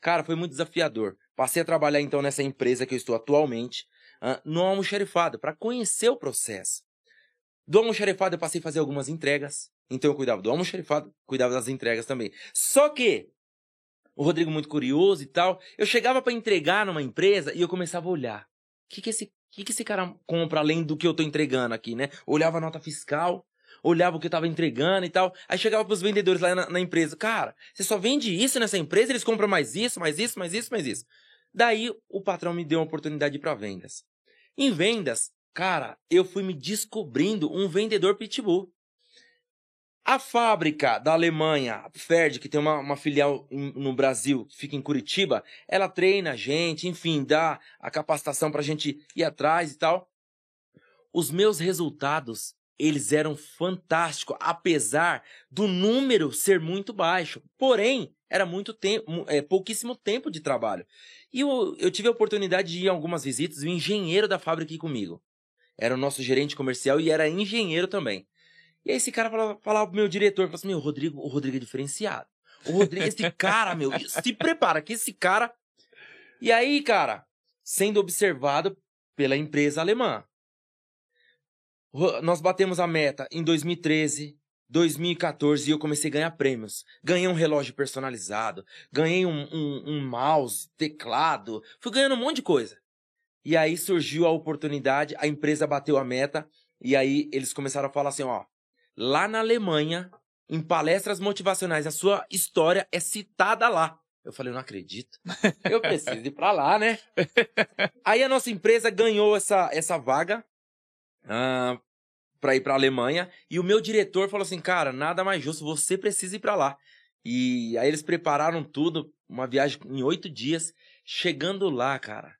Cara, foi muito desafiador. Passei a trabalhar então nessa empresa que eu estou atualmente, no almoxarifado, para conhecer o processo. Do almoxarifado eu passei a fazer algumas entregas, então eu cuidava do almoxarifado, cuidava das entregas também. Só que o Rodrigo muito curioso e tal, eu chegava para entregar numa empresa e eu começava a olhar. O que que esse, que que esse cara compra além do que eu tô entregando aqui, né? Olhava a nota fiscal, olhava o que eu tava entregando e tal. Aí chegava pros vendedores lá na, na empresa. Cara, você só vende isso nessa empresa? Eles compram mais isso, mais isso, mais isso, mais isso. Daí o patrão me deu uma oportunidade para vendas. Em vendas, cara, eu fui me descobrindo um vendedor pitbull. A fábrica da Alemanha, a Ferd, que tem uma, uma filial em- no Brasil, que fica em Curitiba, ela treina a gente, enfim, dá a capacitação pra gente ir atrás e tal. Os meus resultados, eles eram fantásticos, apesar do número ser muito baixo. Porém, era muito tempo, é, pouquíssimo tempo de trabalho. E eu, eu tive a oportunidade de ir em algumas visitas, o engenheiro da fábrica aqui comigo. Era o nosso gerente comercial e era engenheiro também. E aí esse cara falava, falava pro meu diretor, falava assim, meu, Rodrigo, o Rodrigo é diferenciado. O Rodrigo, esse cara, meu, se prepara que esse cara... E aí, cara, sendo observado pela empresa alemã. Nós batemos a meta em 2013, 2014 e eu comecei a ganhar prêmios. Ganhei um relógio personalizado, ganhei um, um, um mouse, teclado, fui ganhando um monte de coisa. E aí surgiu a oportunidade, a empresa bateu a meta, e aí eles começaram a falar assim, ó, lá na Alemanha, em palestras motivacionais, a sua história é citada lá. Eu falei, não acredito. Eu preciso ir pra lá, né? Aí a nossa empresa ganhou essa, essa vaga ah, pra ir pra Alemanha, e o meu diretor falou assim, cara, nada mais justo, você precisa ir pra lá. E aí eles prepararam tudo, uma viagem em oito dias. Chegando lá, cara,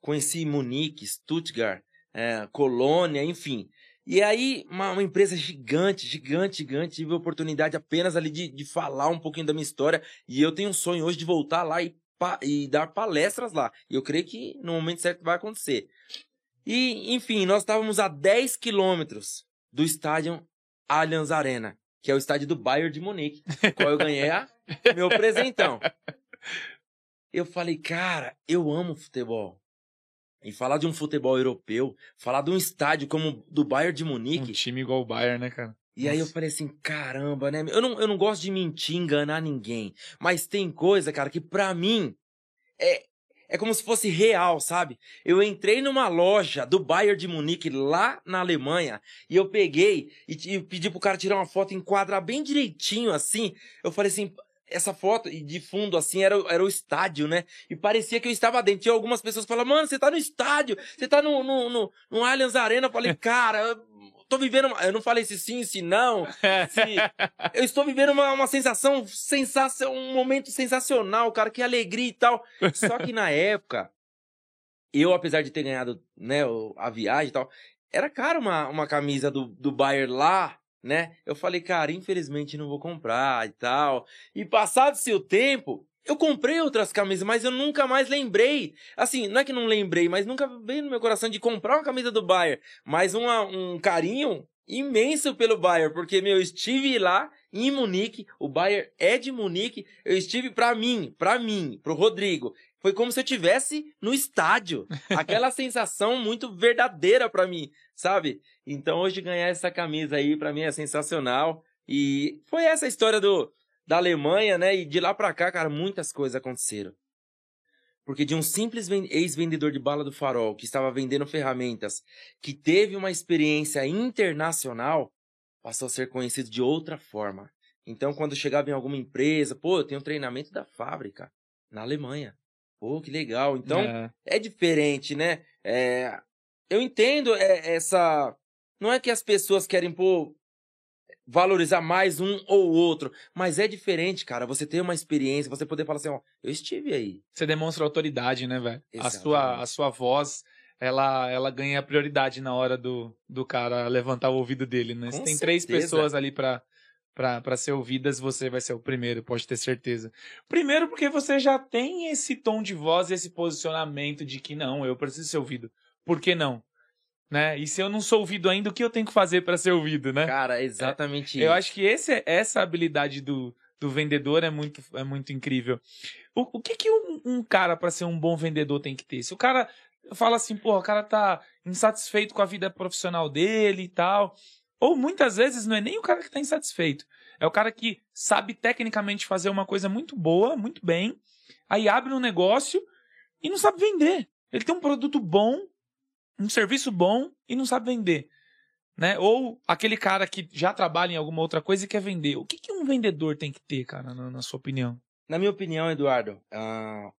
conheci Munique, Stuttgart, é, Colônia, enfim. E aí, uma, uma empresa gigante, gigante, gigante. Tive a oportunidade apenas ali de, de falar um pouquinho da minha história. E eu tenho um sonho hoje de voltar lá e, pa- e dar palestras lá. E eu creio que no momento certo vai acontecer. E, enfim, nós estávamos a 10 quilômetros do estádio Allianz Arena, que é o estádio do Bayern de Munique, qual eu ganhei a meu presentão. Eu falei, cara, eu amo futebol. E falar de um futebol europeu, falar de um estádio como o do Bayern de Um Munique. time igual o Bayern, né, cara? E aí eu Nossa. falei assim, caramba, né? Eu não, eu não gosto de mentir, enganar ninguém. Mas tem coisa, cara, que pra mim é, é como se fosse real, sabe? Eu entrei numa loja do Bayern de Munique lá na Alemanha e eu peguei e, e pedi pro cara tirar uma foto, enquadrar bem direitinho assim. Eu falei assim, essa foto e de fundo assim era, era o estádio, né? E parecia que eu estava dentro. Tinha algumas pessoas que falavam, mano, você tá no estádio, você tá no, no, no, no Allianz Arena. Eu falei, cara, tô vivendo. uma-" Eu não falei se sim, se não. se- Eu estou vivendo uma, uma sensação sensacional, um momento sensacional, cara, que alegria e tal. Só que na época, eu, apesar de ter ganhado, né, a viagem e tal, era caro uma, uma camisa do, do Bayern lá, né? Eu falei, cara, infelizmente não vou comprar e tal. E passado-se o tempo, eu comprei outras camisas, mas eu nunca mais lembrei. Assim, não é que não lembrei, mas nunca veio no meu coração de comprar uma camisa do Bayern. Mas uma- um carinho imenso pelo Bayern, porque, meu, eu estive lá em Munique, o Bayern é de Munique, eu estive pra mim, pra mim, pro Rodrigo. Foi como se eu tivesse no estádio. Aquela sensação muito verdadeira pra mim, sabe? Então hoje ganhar essa camisa aí pra mim é sensacional. E foi essa a história do da Alemanha, né? E de lá pra cá, cara, muitas coisas aconteceram. Porque de um simples ven- ex-vendedor de bala do farol que estava vendendo ferramentas, que teve uma experiência internacional, passou a ser conhecido de outra forma. Então, quando chegava em alguma empresa, pô, eu tenho um treinamento da fábrica na Alemanha. Pô, que legal. Então, É. é diferente, né? É, eu entendo é, essa. Não é que as pessoas querem pô, valorizar mais um ou outro, mas é diferente, cara. Você ter uma experiência, você poder falar assim, ó, eu estive aí. Você demonstra autoridade, né, velho? A sua, a sua voz, ela, ela ganha prioridade na hora do, do cara levantar o ouvido dele, né? Se tem três certeza. pessoas ali pra, pra, pra ser ouvidas, você vai ser o primeiro, pode ter certeza. Primeiro porque você já tem esse tom de voz, esse posicionamento de que não, eu preciso ser ouvido. Por que não? Né? E se eu não sou ouvido ainda, o que eu tenho que fazer pra ser ouvido, né? Cara, é exatamente Eu isso. acho que esse, essa habilidade do, do vendedor é muito, é muito incrível. O, o que, que um, um cara, para ser um bom vendedor, tem que ter? Se o cara fala assim, pô, o cara tá insatisfeito com a vida profissional dele e tal. Ou muitas vezes não é nem o cara que tá insatisfeito. É o cara que sabe tecnicamente fazer uma coisa muito boa, muito bem, aí abre um negócio e não sabe vender. Ele tem um produto bom, um serviço bom e não sabe vender né? Ou aquele cara que já trabalha em alguma outra coisa e quer vender. O que, que um vendedor tem que ter, cara, na, na sua opinião? Na minha opinião, Eduardo, ah,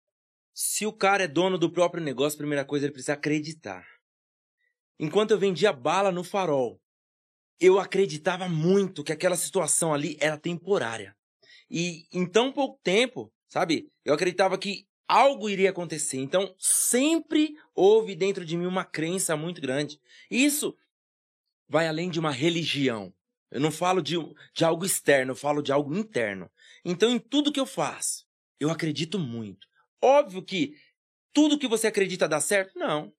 se o cara é dono do próprio negócio, a primeira coisa ele precisa acreditar. Enquanto eu vendia bala no farol, eu acreditava muito que aquela situação ali era temporária. E em tão pouco tempo, sabe? Eu acreditava que algo iria acontecer. Então, sempre houve dentro de mim uma crença muito grande. Isso vai além de uma religião. Eu não falo de, de algo externo, eu falo de algo interno. Então, em tudo que eu faço, eu acredito muito. Óbvio que tudo que você acredita dá certo? Não.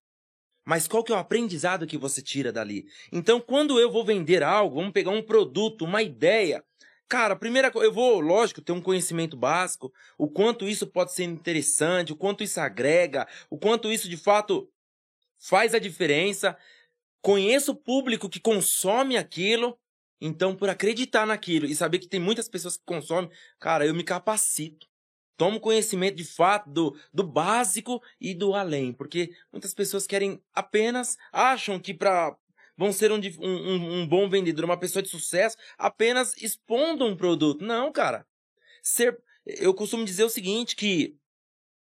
Mas qual que é o aprendizado que você tira dali? Então, quando eu vou vender algo, vamos pegar um produto, uma ideia, Cara, primeira coisa, eu vou, lógico, ter um conhecimento básico, o quanto isso pode ser interessante, o quanto isso agrega, o quanto isso de fato faz a diferença. Conheço o público que consome aquilo, então por acreditar naquilo e saber que tem muitas pessoas que consomem, cara, eu me capacito. Tomo conhecimento de fato do, do básico e do além, porque muitas pessoas querem apenas, acham que para vão ser um, um, um bom vendedor, uma pessoa de sucesso, apenas expondo um produto. Não, cara. Ser, eu costumo dizer o seguinte, que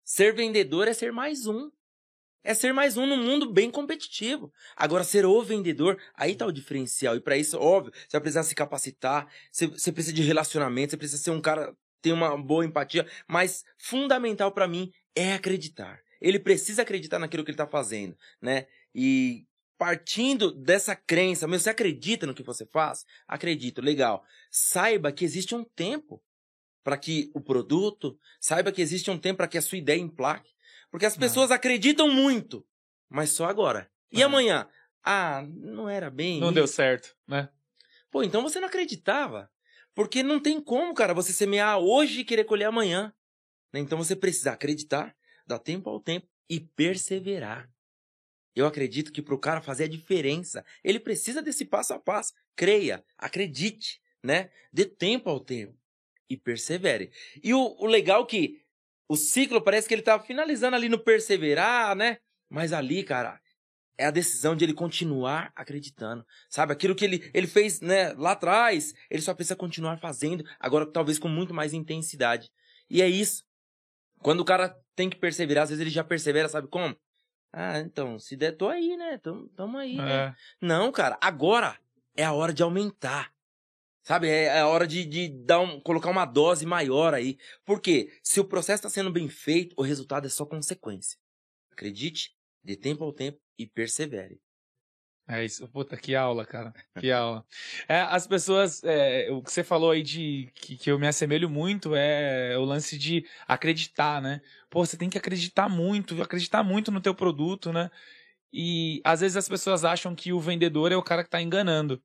ser vendedor é ser mais um. É ser mais um num mundo bem competitivo. Agora, ser o vendedor, aí tá o diferencial. E para isso, óbvio, você vai precisar se capacitar, você, você precisa de relacionamento, você precisa ser um cara, ter uma boa empatia. Mas fundamental para mim é acreditar. Ele precisa acreditar naquilo que ele tá fazendo, né? E partindo dessa crença, mas você acredita no que você faz? Acredito, legal. Saiba que existe um tempo para que o produto, saiba que existe um tempo para que a sua ideia emplaque. Porque as pessoas ah. acreditam muito, mas só agora. E ah. amanhã? Ah, não era bem. Não isso. deu certo, né? Pô, então você não acreditava. Porque não tem como, cara, você semear hoje e querer colher amanhã. Né? Então você precisa acreditar, dar tempo ao tempo e perseverar. Eu acredito que para o cara fazer a diferença, ele precisa desse passo a passo. Creia, acredite, né? Dê tempo ao tempo e persevere. E o, o legal é que o ciclo parece que ele está finalizando ali no perseverar, né? Mas ali, cara, é a decisão de ele continuar acreditando. Sabe? Aquilo que ele, ele fez né, lá atrás, ele só precisa continuar fazendo, agora talvez com muito mais intensidade. E é isso. Quando o cara tem que perseverar, às vezes ele já persevera, sabe como? Ah, então, se der, tô aí, né? Tamo, tamo aí, né? é. né? Não, cara, agora é a hora de aumentar. Sabe? É, é a hora de, de dar um, colocar uma dose maior aí. Porque se o processo está sendo bem feito, o resultado é só consequência. Acredite, dê tempo ao tempo e persevere. É isso, puta, que aula, cara. Que aula. É, as pessoas, é, o que você falou aí de que, que eu me assemelho muito é o lance de acreditar, né? Pô, você tem que acreditar muito, acreditar muito no teu produto, né? E às vezes as pessoas acham que o vendedor é o cara que tá enganando,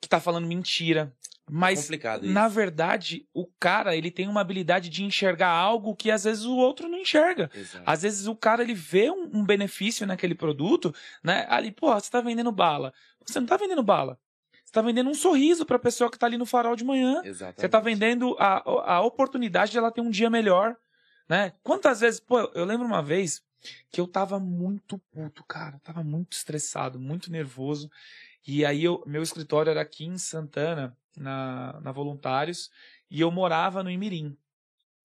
que tá falando mentira. Mas, na verdade, o cara, ele tem uma habilidade de enxergar algo que às vezes o outro não enxerga. Exato. Às vezes o cara, ele vê um, um, benefício naquele produto, né? Ali, pô, você tá vendendo bala. Você não tá vendendo bala. Você tá vendendo um sorriso pra pessoa que tá ali no farol de manhã. Exatamente. Você tá vendendo a, a oportunidade de ela ter um dia melhor, né? Quantas vezes, pô, eu lembro uma vez que eu tava muito puto, cara. Tava muito estressado, muito nervoso. E aí, eu, meu escritório era aqui em Santana, na, na Voluntários, e eu morava no Imirim.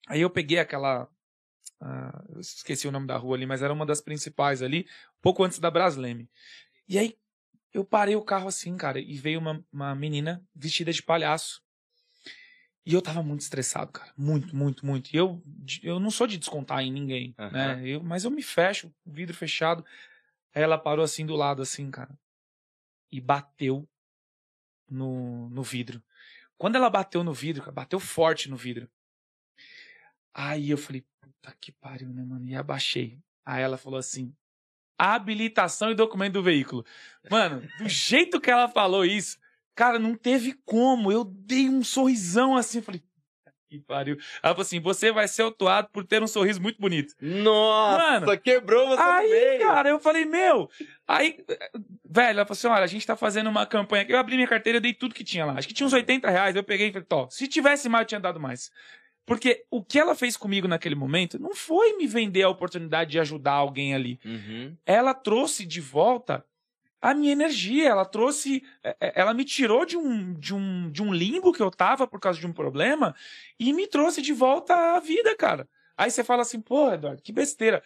Aí eu peguei aquela. Uh, eu esqueci o nome da rua ali, mas era uma das principais ali, pouco antes da Brasleme. E aí eu parei o carro assim, cara, e veio uma, uma menina vestida de palhaço. E eu tava muito estressado, cara. Muito, muito, muito. E eu, eu não sou de descontar em ninguém, uhum. né? Eu, mas eu me fecho, vidro fechado. Aí ela parou assim do lado, assim, cara. E bateu no, no vidro. Quando ela bateu no vidro, bateu forte no vidro. Aí eu falei, puta que pariu, né, mano? E abaixei. Aí ela falou assim: habilitação e documento do veículo. Mano, do jeito que ela falou isso, cara, não teve como. Eu dei um sorrisão assim, falei, que pariu. Ela falou assim: você vai ser autuado por ter um sorriso muito bonito. Nossa, Mano, quebrou você Aí, meio. cara, eu falei, meu. Aí, velho, ela falou assim: olha, a gente tá fazendo uma campanha aqui. Eu abri minha carteira, eu dei tudo que tinha lá. Acho que tinha uns 80 reais. Eu peguei e falei, tó, se tivesse mais, eu tinha dado mais. Porque o que ela fez comigo naquele momento não foi me vender a oportunidade de ajudar alguém ali. Uhum. Ela trouxe de volta a minha energia, ela trouxe, é, é, ela me tirou de um, de um, de um limbo que eu tava por causa de um problema e me trouxe de volta à vida, cara. Aí você fala assim, pô, Eduardo, que besteira.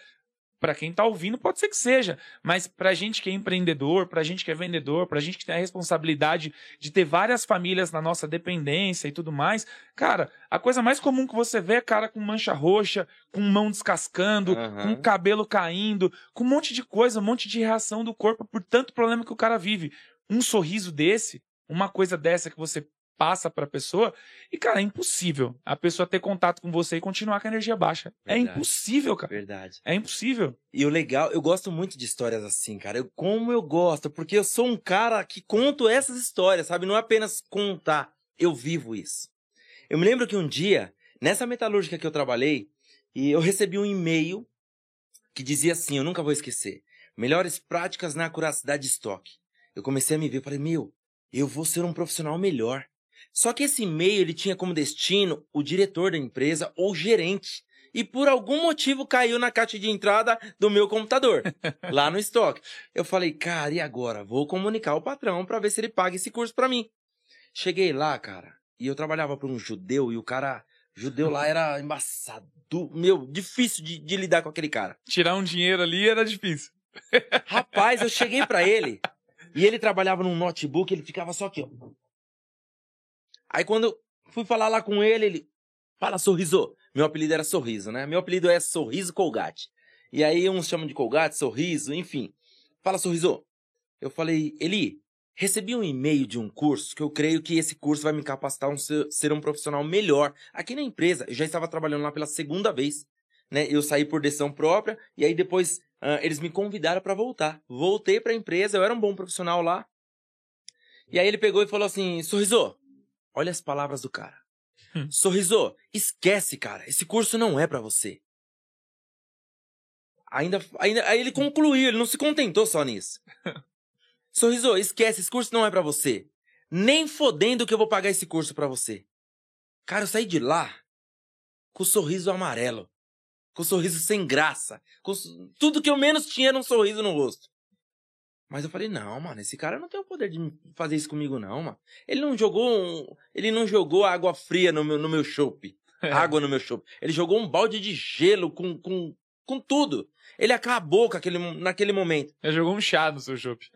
Para quem tá ouvindo, pode ser que seja, mas pra gente que é empreendedor, pra gente que é vendedor, pra gente que tem a responsabilidade de ter várias famílias na nossa dependência e tudo mais, cara, a coisa mais comum que você vê é cara com mancha roxa, com mão descascando, Aham. com cabelo caindo, com um monte de coisa, um monte de reação do corpo por tanto problema que o cara vive. Um sorriso desse, uma coisa dessa que você passa pra pessoa, e cara, é impossível a pessoa ter contato com você e continuar com a energia baixa. É Verdade. impossível, cara. Verdade. É impossível. E o legal, eu gosto muito de histórias assim, cara. Eu, como eu gosto, porque eu sou um cara que conto essas histórias, sabe? Não é apenas contar, eu vivo isso. Eu me lembro que um dia, nessa metalúrgica que eu trabalhei, e eu recebi um e-mail que dizia assim, eu nunca vou esquecer, melhores práticas na acuracidade de estoque. Eu comecei a me ver, falei, meu, eu vou ser um profissional melhor. Só que esse e-mail ele tinha como destino o diretor da empresa ou gerente. E por algum motivo caiu na caixa de entrada do meu computador, lá no estoque. Eu falei, cara, e agora? Vou comunicar ao patrão para ver se ele paga esse curso para mim. Cheguei lá, cara, e eu trabalhava para um judeu e o cara judeu lá era embaçado. Meu, difícil de, de lidar com aquele cara. Tirar um dinheiro ali era difícil. Rapaz, eu cheguei pra ele e ele trabalhava num notebook, ele ficava só aqui, ó. Aí quando eu fui falar lá com ele, ele fala sorriso. Meu apelido era sorriso, né? Meu apelido é sorriso colgate. E aí uns chamam de colgate, sorriso, enfim. Fala sorriso. Eu falei, Eli, recebi um e-mail de um curso que eu creio que esse curso vai me capacitar a um ser, ser um profissional melhor. Aqui na empresa, eu já estava trabalhando lá pela segunda vez. Né? Eu saí por decisão própria e aí depois ah, eles me convidaram para voltar. Voltei para a empresa, eu era um bom profissional lá. E aí ele pegou e falou assim: Sorriso, olha as palavras do cara. Hum. Sorriso, esquece, cara. Esse curso não é para você. Ainda, ainda, aí ele concluiu, ele não se contentou só nisso. Sorriso, esquece, esse curso não é para você. Nem fodendo que eu vou pagar esse curso para você. Cara, eu saí de lá com o sorriso amarelo. Com o sorriso sem graça. Com tudo que eu menos tinha era um sorriso no rosto. Mas eu falei, não, mano, esse cara não tem o poder de fazer isso comigo, não, mano. Ele não jogou um, Ele não jogou água fria no meu, no meu chopp. Água no meu chopp. Ele jogou um balde de gelo com, com, com tudo. Ele acabou com aquele, naquele momento. Ele jogou um chá no seu chopp.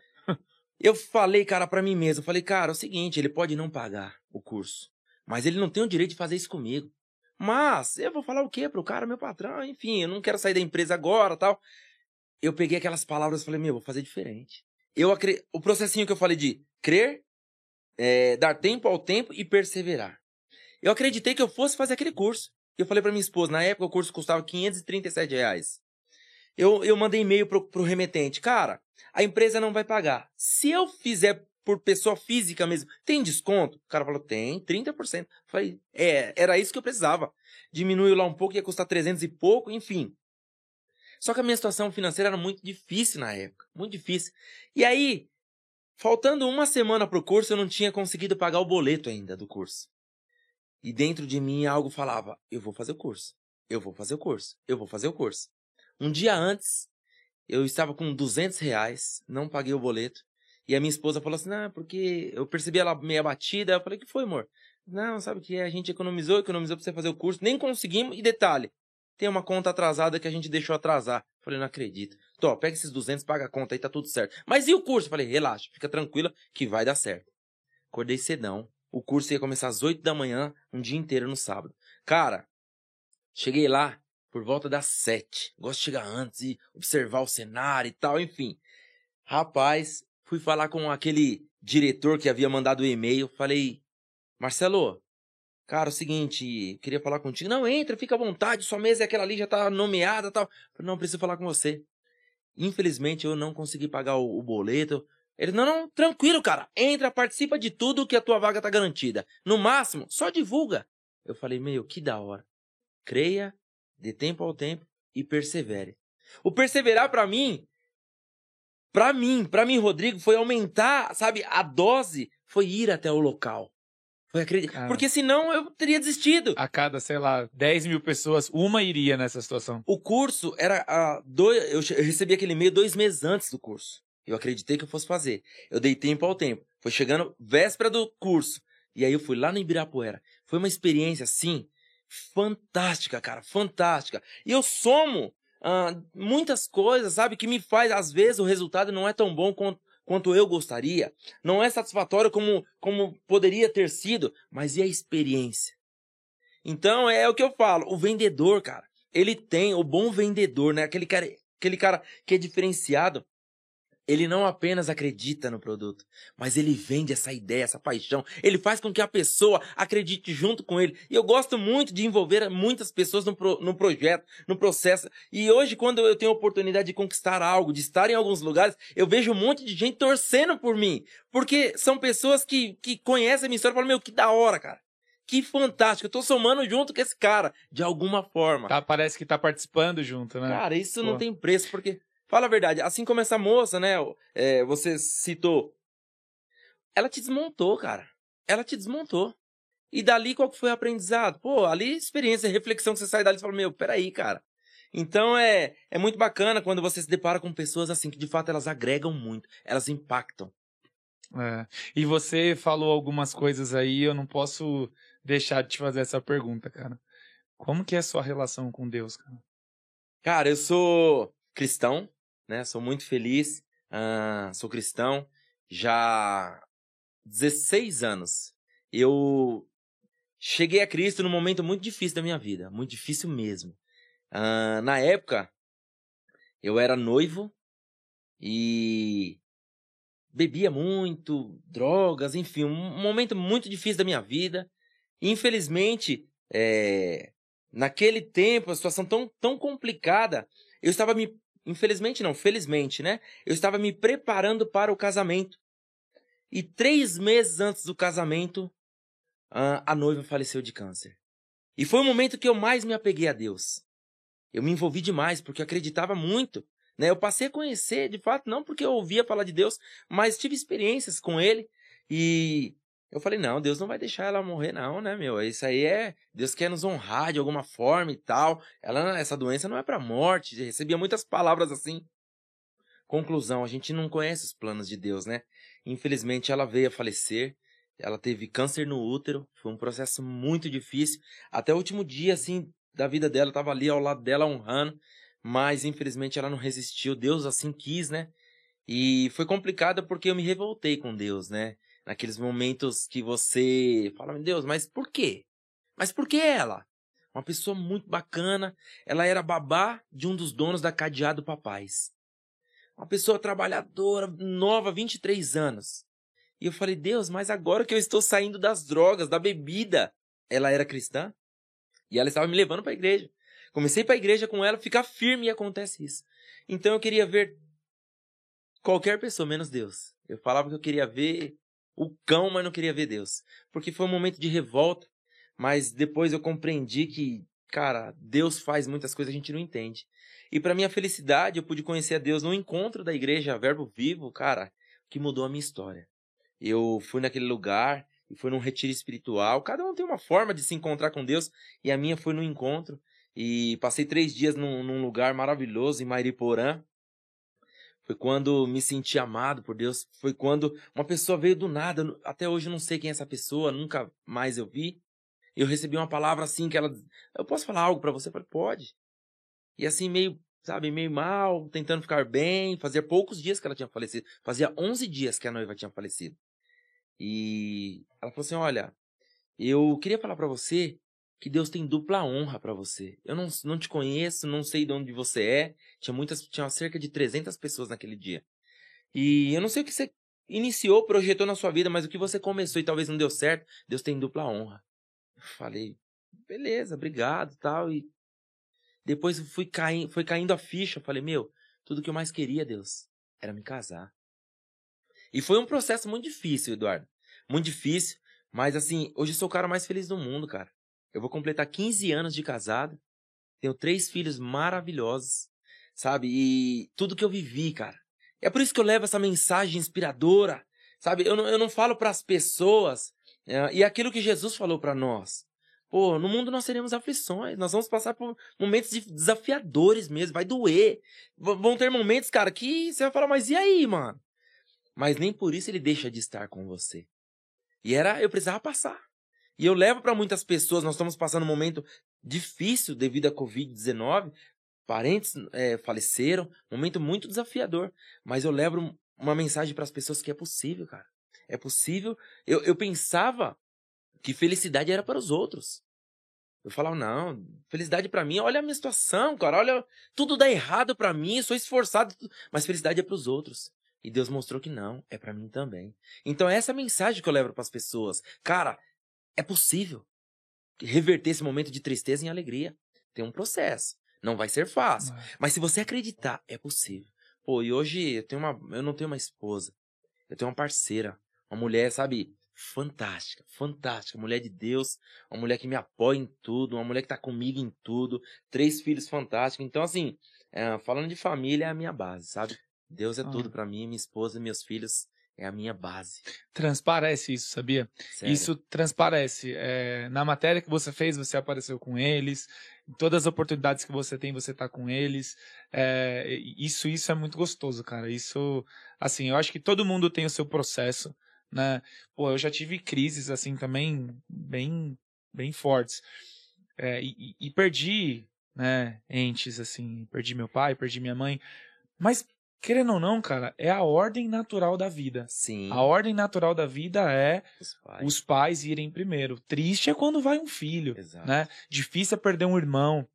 Eu falei, cara, pra mim mesmo, eu falei, cara, é o seguinte, ele pode não pagar o curso, mas ele não tem o direito de fazer isso comigo. Mas eu vou falar o quê pro cara, meu patrão, enfim, eu não quero sair da empresa agora, tal. Eu peguei aquelas palavras e falei, meu, vou fazer diferente. Eu acre... o processinho que eu falei de crer, é, dar tempo ao tempo e perseverar. Eu acreditei que eu fosse fazer aquele curso. Eu falei pra minha esposa, na época o curso custava 537 reais. Eu, eu mandei e-mail pro, pro remetente, cara, a empresa não vai pagar. Se eu fizer por pessoa física mesmo, tem desconto? O cara falou, tem, 30%. Falei, é, era isso que eu precisava. Diminuiu lá um pouco, ia custar 300 e pouco, enfim. Só que a minha situação financeira era muito difícil na época, muito difícil. E aí, faltando uma semana pro curso, eu não tinha conseguido pagar o boleto ainda do curso. E dentro de mim algo falava, eu vou fazer o curso, eu vou fazer o curso, eu vou fazer o curso. Um dia antes, eu estava com 200 reais, não paguei o boleto. E a minha esposa falou assim, não, porque eu percebi ela meio abatida. Eu falei, que foi, amor? Não, sabe o que é? A gente economizou, economizou pra você fazer o curso. Nem conseguimos. E detalhe, tem uma conta atrasada que a gente deixou atrasar. Falei, não acredito. Tô, pega esses 200, paga a conta aí, tá tudo certo. Mas e o curso? Falei, relaxa, fica tranquila que vai dar certo. Acordei cedão. O curso ia começar às 8 da manhã, um dia inteiro no sábado. Cara, cheguei lá por volta das 7. Gosto de chegar antes e observar o cenário e tal, enfim. Rapaz, fui falar com aquele diretor que havia mandado o e-mail. Falei, Marcelo, cara, é o seguinte, queria falar contigo. Não, entra, fica à vontade, sua mesa é aquela ali, já tá nomeada tal. Não, preciso falar com você. Infelizmente, eu não consegui pagar o, o boleto. Ele, não, não, tranquilo, cara. Entra, participa de tudo que a tua vaga tá garantida. No máximo, só divulga. Eu falei, meu, que da hora. Creia, dê tempo ao tempo e persevere. O perseverar pra mim, pra mim, pra mim, Rodrigo, foi aumentar, sabe, a dose, foi ir até o local. Cara. Porque senão eu teria desistido. A cada, sei lá, 10 mil pessoas, uma iria nessa situação. O curso era a dois, eu recebi aquele e-mail dois meses antes do curso. Eu acreditei que eu fosse fazer. Eu dei tempo ao tempo. Foi chegando véspera do curso. E aí eu fui lá no Ibirapuera. Foi uma experiência, assim, fantástica, cara, fantástica. E eu somo uh, muitas coisas, sabe, que me faz, às vezes, o resultado não é tão bom quanto, quanto eu gostaria, não é satisfatório como, como poderia ter sido, mas e a experiência? Então é o que eu falo, o vendedor, cara, ele tem, o bom vendedor, né? Aquele cara, aquele cara que é diferenciado, ele não apenas acredita no produto, mas ele vende essa ideia, essa paixão. Ele faz com que a pessoa acredite junto com ele. E eu gosto muito de envolver muitas pessoas no, pro, no projeto, no processo. E hoje, quando eu tenho a oportunidade de conquistar algo, de estar em alguns lugares, eu vejo um monte de gente torcendo por mim. Porque são pessoas que, que conhecem a minha história e falam, meu, que da hora, cara. Que fantástico, eu tô somando junto com esse cara, de alguma forma. Tá, parece que tá participando junto, né? Cara, isso Pô. não tem preço, porque Fala a verdade, assim como essa moça, né? É, você citou. Ela te desmontou, cara. Ela te desmontou. E dali qual que foi o aprendizado? Pô, ali experiência, reflexão que você sai dali e fala, meu, peraí, cara. Então é, é muito bacana quando você se depara com pessoas assim, que de fato elas agregam muito, elas impactam. É. E você falou algumas coisas aí, eu não posso deixar de te fazer essa pergunta, cara. Como que é a sua relação com Deus, cara? Cara, eu sou cristão, né? Sou muito feliz, uh, sou cristão já há 16 anos. Eu cheguei a Cristo num momento muito difícil da minha vida, muito difícil mesmo. Uh, na época, eu era noivo e bebia muito, drogas, enfim, um momento muito difícil da minha vida. Infelizmente, é, naquele tempo, a situação tão, tão complicada, eu estava me Infelizmente não, felizmente, né? Eu estava me preparando para o casamento. E três meses antes do casamento, a noiva faleceu de câncer. E foi o momento que eu mais me apeguei a Deus. Eu me envolvi demais, porque eu acreditava muito. Né? Eu passei a conhecer, de fato, não porque eu ouvia falar de Deus, mas tive experiências com Ele. E eu falei, não, Deus não vai deixar ela morrer, não, né, meu? Isso aí é. Deus quer nos honrar de alguma forma e tal. Ela, essa doença não é pra morte. recebia muitas palavras assim. Conclusão, a gente não conhece os planos de Deus, né? Infelizmente, ela veio a falecer. Ela teve câncer no útero. Foi um processo muito difícil. Até o último dia, assim, da vida dela, eu tava ali ao lado dela honrando. Mas, infelizmente, ela não resistiu. Deus assim quis, né? E foi complicado porque eu me revoltei com Deus, né? Naqueles momentos que você fala, meu Deus, mas por quê? Mas por que ela? Uma pessoa muito bacana, ela era babá de um dos donos da Cadeado Papais. Uma pessoa trabalhadora, nova, 23 anos. E eu falei, Deus, mas agora que eu estou saindo das drogas, da bebida, ela era cristã e ela estava me levando para a igreja. Comecei para a igreja com ela, ficar firme e acontece isso. Então eu queria ver qualquer pessoa menos Deus. Eu falava que eu queria ver o cão, mas não queria ver Deus. Porque foi um momento de revolta, mas depois eu compreendi que, cara, Deus faz muitas coisas que a gente não entende. E para minha felicidade, eu pude conhecer a Deus no encontro da igreja Verbo Vivo, cara, que mudou a minha história. Eu fui naquele lugar e fui num retiro espiritual. Cada um tem uma forma de se encontrar com Deus e a minha foi no encontro. E passei três dias num, num lugar maravilhoso em Mairiporã, foi quando me senti amado por Deus. Foi quando uma pessoa veio do nada. Até hoje eu não sei quem é essa pessoa, nunca mais eu vi. Eu recebi uma palavra assim que ela. Eu posso falar algo para você? Eu falei, pode. E assim, meio, sabe, meio mal, tentando ficar bem. Fazia poucos dias que ela tinha falecido. Fazia 11 dias que a noiva tinha falecido. E ela falou assim: Olha, eu queria falar para você que Deus tem dupla honra para você. Eu não, não te conheço, não sei de onde você é. Tinha muitas, tinha cerca de 300 pessoas naquele dia. E eu não sei o que você iniciou, projetou na sua vida, mas o que você começou e talvez não deu certo, Deus tem dupla honra. Eu falei, beleza, obrigado, tal e depois fui caindo, foi caindo a ficha, eu falei, meu, tudo que eu mais queria, Deus, era me casar. E foi um processo muito difícil, Eduardo. Muito difícil, mas assim, hoje eu sou o cara mais feliz do mundo, cara. Eu vou completar 15 anos de casado. Tenho três filhos maravilhosos, sabe? E tudo que eu vivi, cara. É por isso que eu levo essa mensagem inspiradora, sabe? Eu não, eu não falo para as pessoas. É, e aquilo que Jesus falou para nós. Pô, no mundo nós teremos aflições, nós vamos passar por momentos desafiadores mesmo, vai doer. Vão ter momentos, cara, que você vai falar, mas e aí, mano? Mas nem por isso ele deixa de estar com você. E era, eu precisava passar. E eu levo para muitas pessoas, nós estamos passando um momento difícil devido à Covid-19, parentes é, faleceram, momento muito desafiador. Mas eu levo uma mensagem para as pessoas que é possível, cara. É possível. Eu, eu pensava que felicidade era para os outros. Eu falava, não, felicidade para mim, olha a minha situação, cara, olha, tudo dá errado para mim, sou esforçado, mas felicidade é para os outros. E Deus mostrou que não, é para mim também. Então essa é a mensagem que eu levo para as pessoas. Cara, é possível reverter esse momento de tristeza em alegria. Tem um processo, não vai ser fácil, mas se você acreditar, é possível. Pô, e hoje eu tenho uma, eu não tenho uma esposa, eu tenho uma parceira, uma mulher, sabe, fantástica, fantástica, mulher de Deus, uma mulher que me apoia em tudo, uma mulher que tá comigo em tudo, três filhos fantásticos. Então, assim, é, falando de família é a minha base, sabe? Deus é ah. tudo para mim, minha esposa, meus filhos é a minha base. Transparece isso, sabia? Sério? Isso transparece. É, na matéria que você fez, você apareceu com eles. Em todas as oportunidades que você tem, você tá com eles. É, isso, isso é muito gostoso, cara. Isso, assim, eu acho que todo mundo tem o seu processo né? Pô, eu já tive crises assim também bem, bem fortes. É, e, e, perdi, né, entes assim, perdi meu pai, perdi minha mãe. Mas, querendo ou não, cara, é a ordem natural da vida. Sim. A ordem natural da vida é os pais, os pais irem primeiro. Triste é quando vai um filho, Exato. né? Difícil é perder um irmão,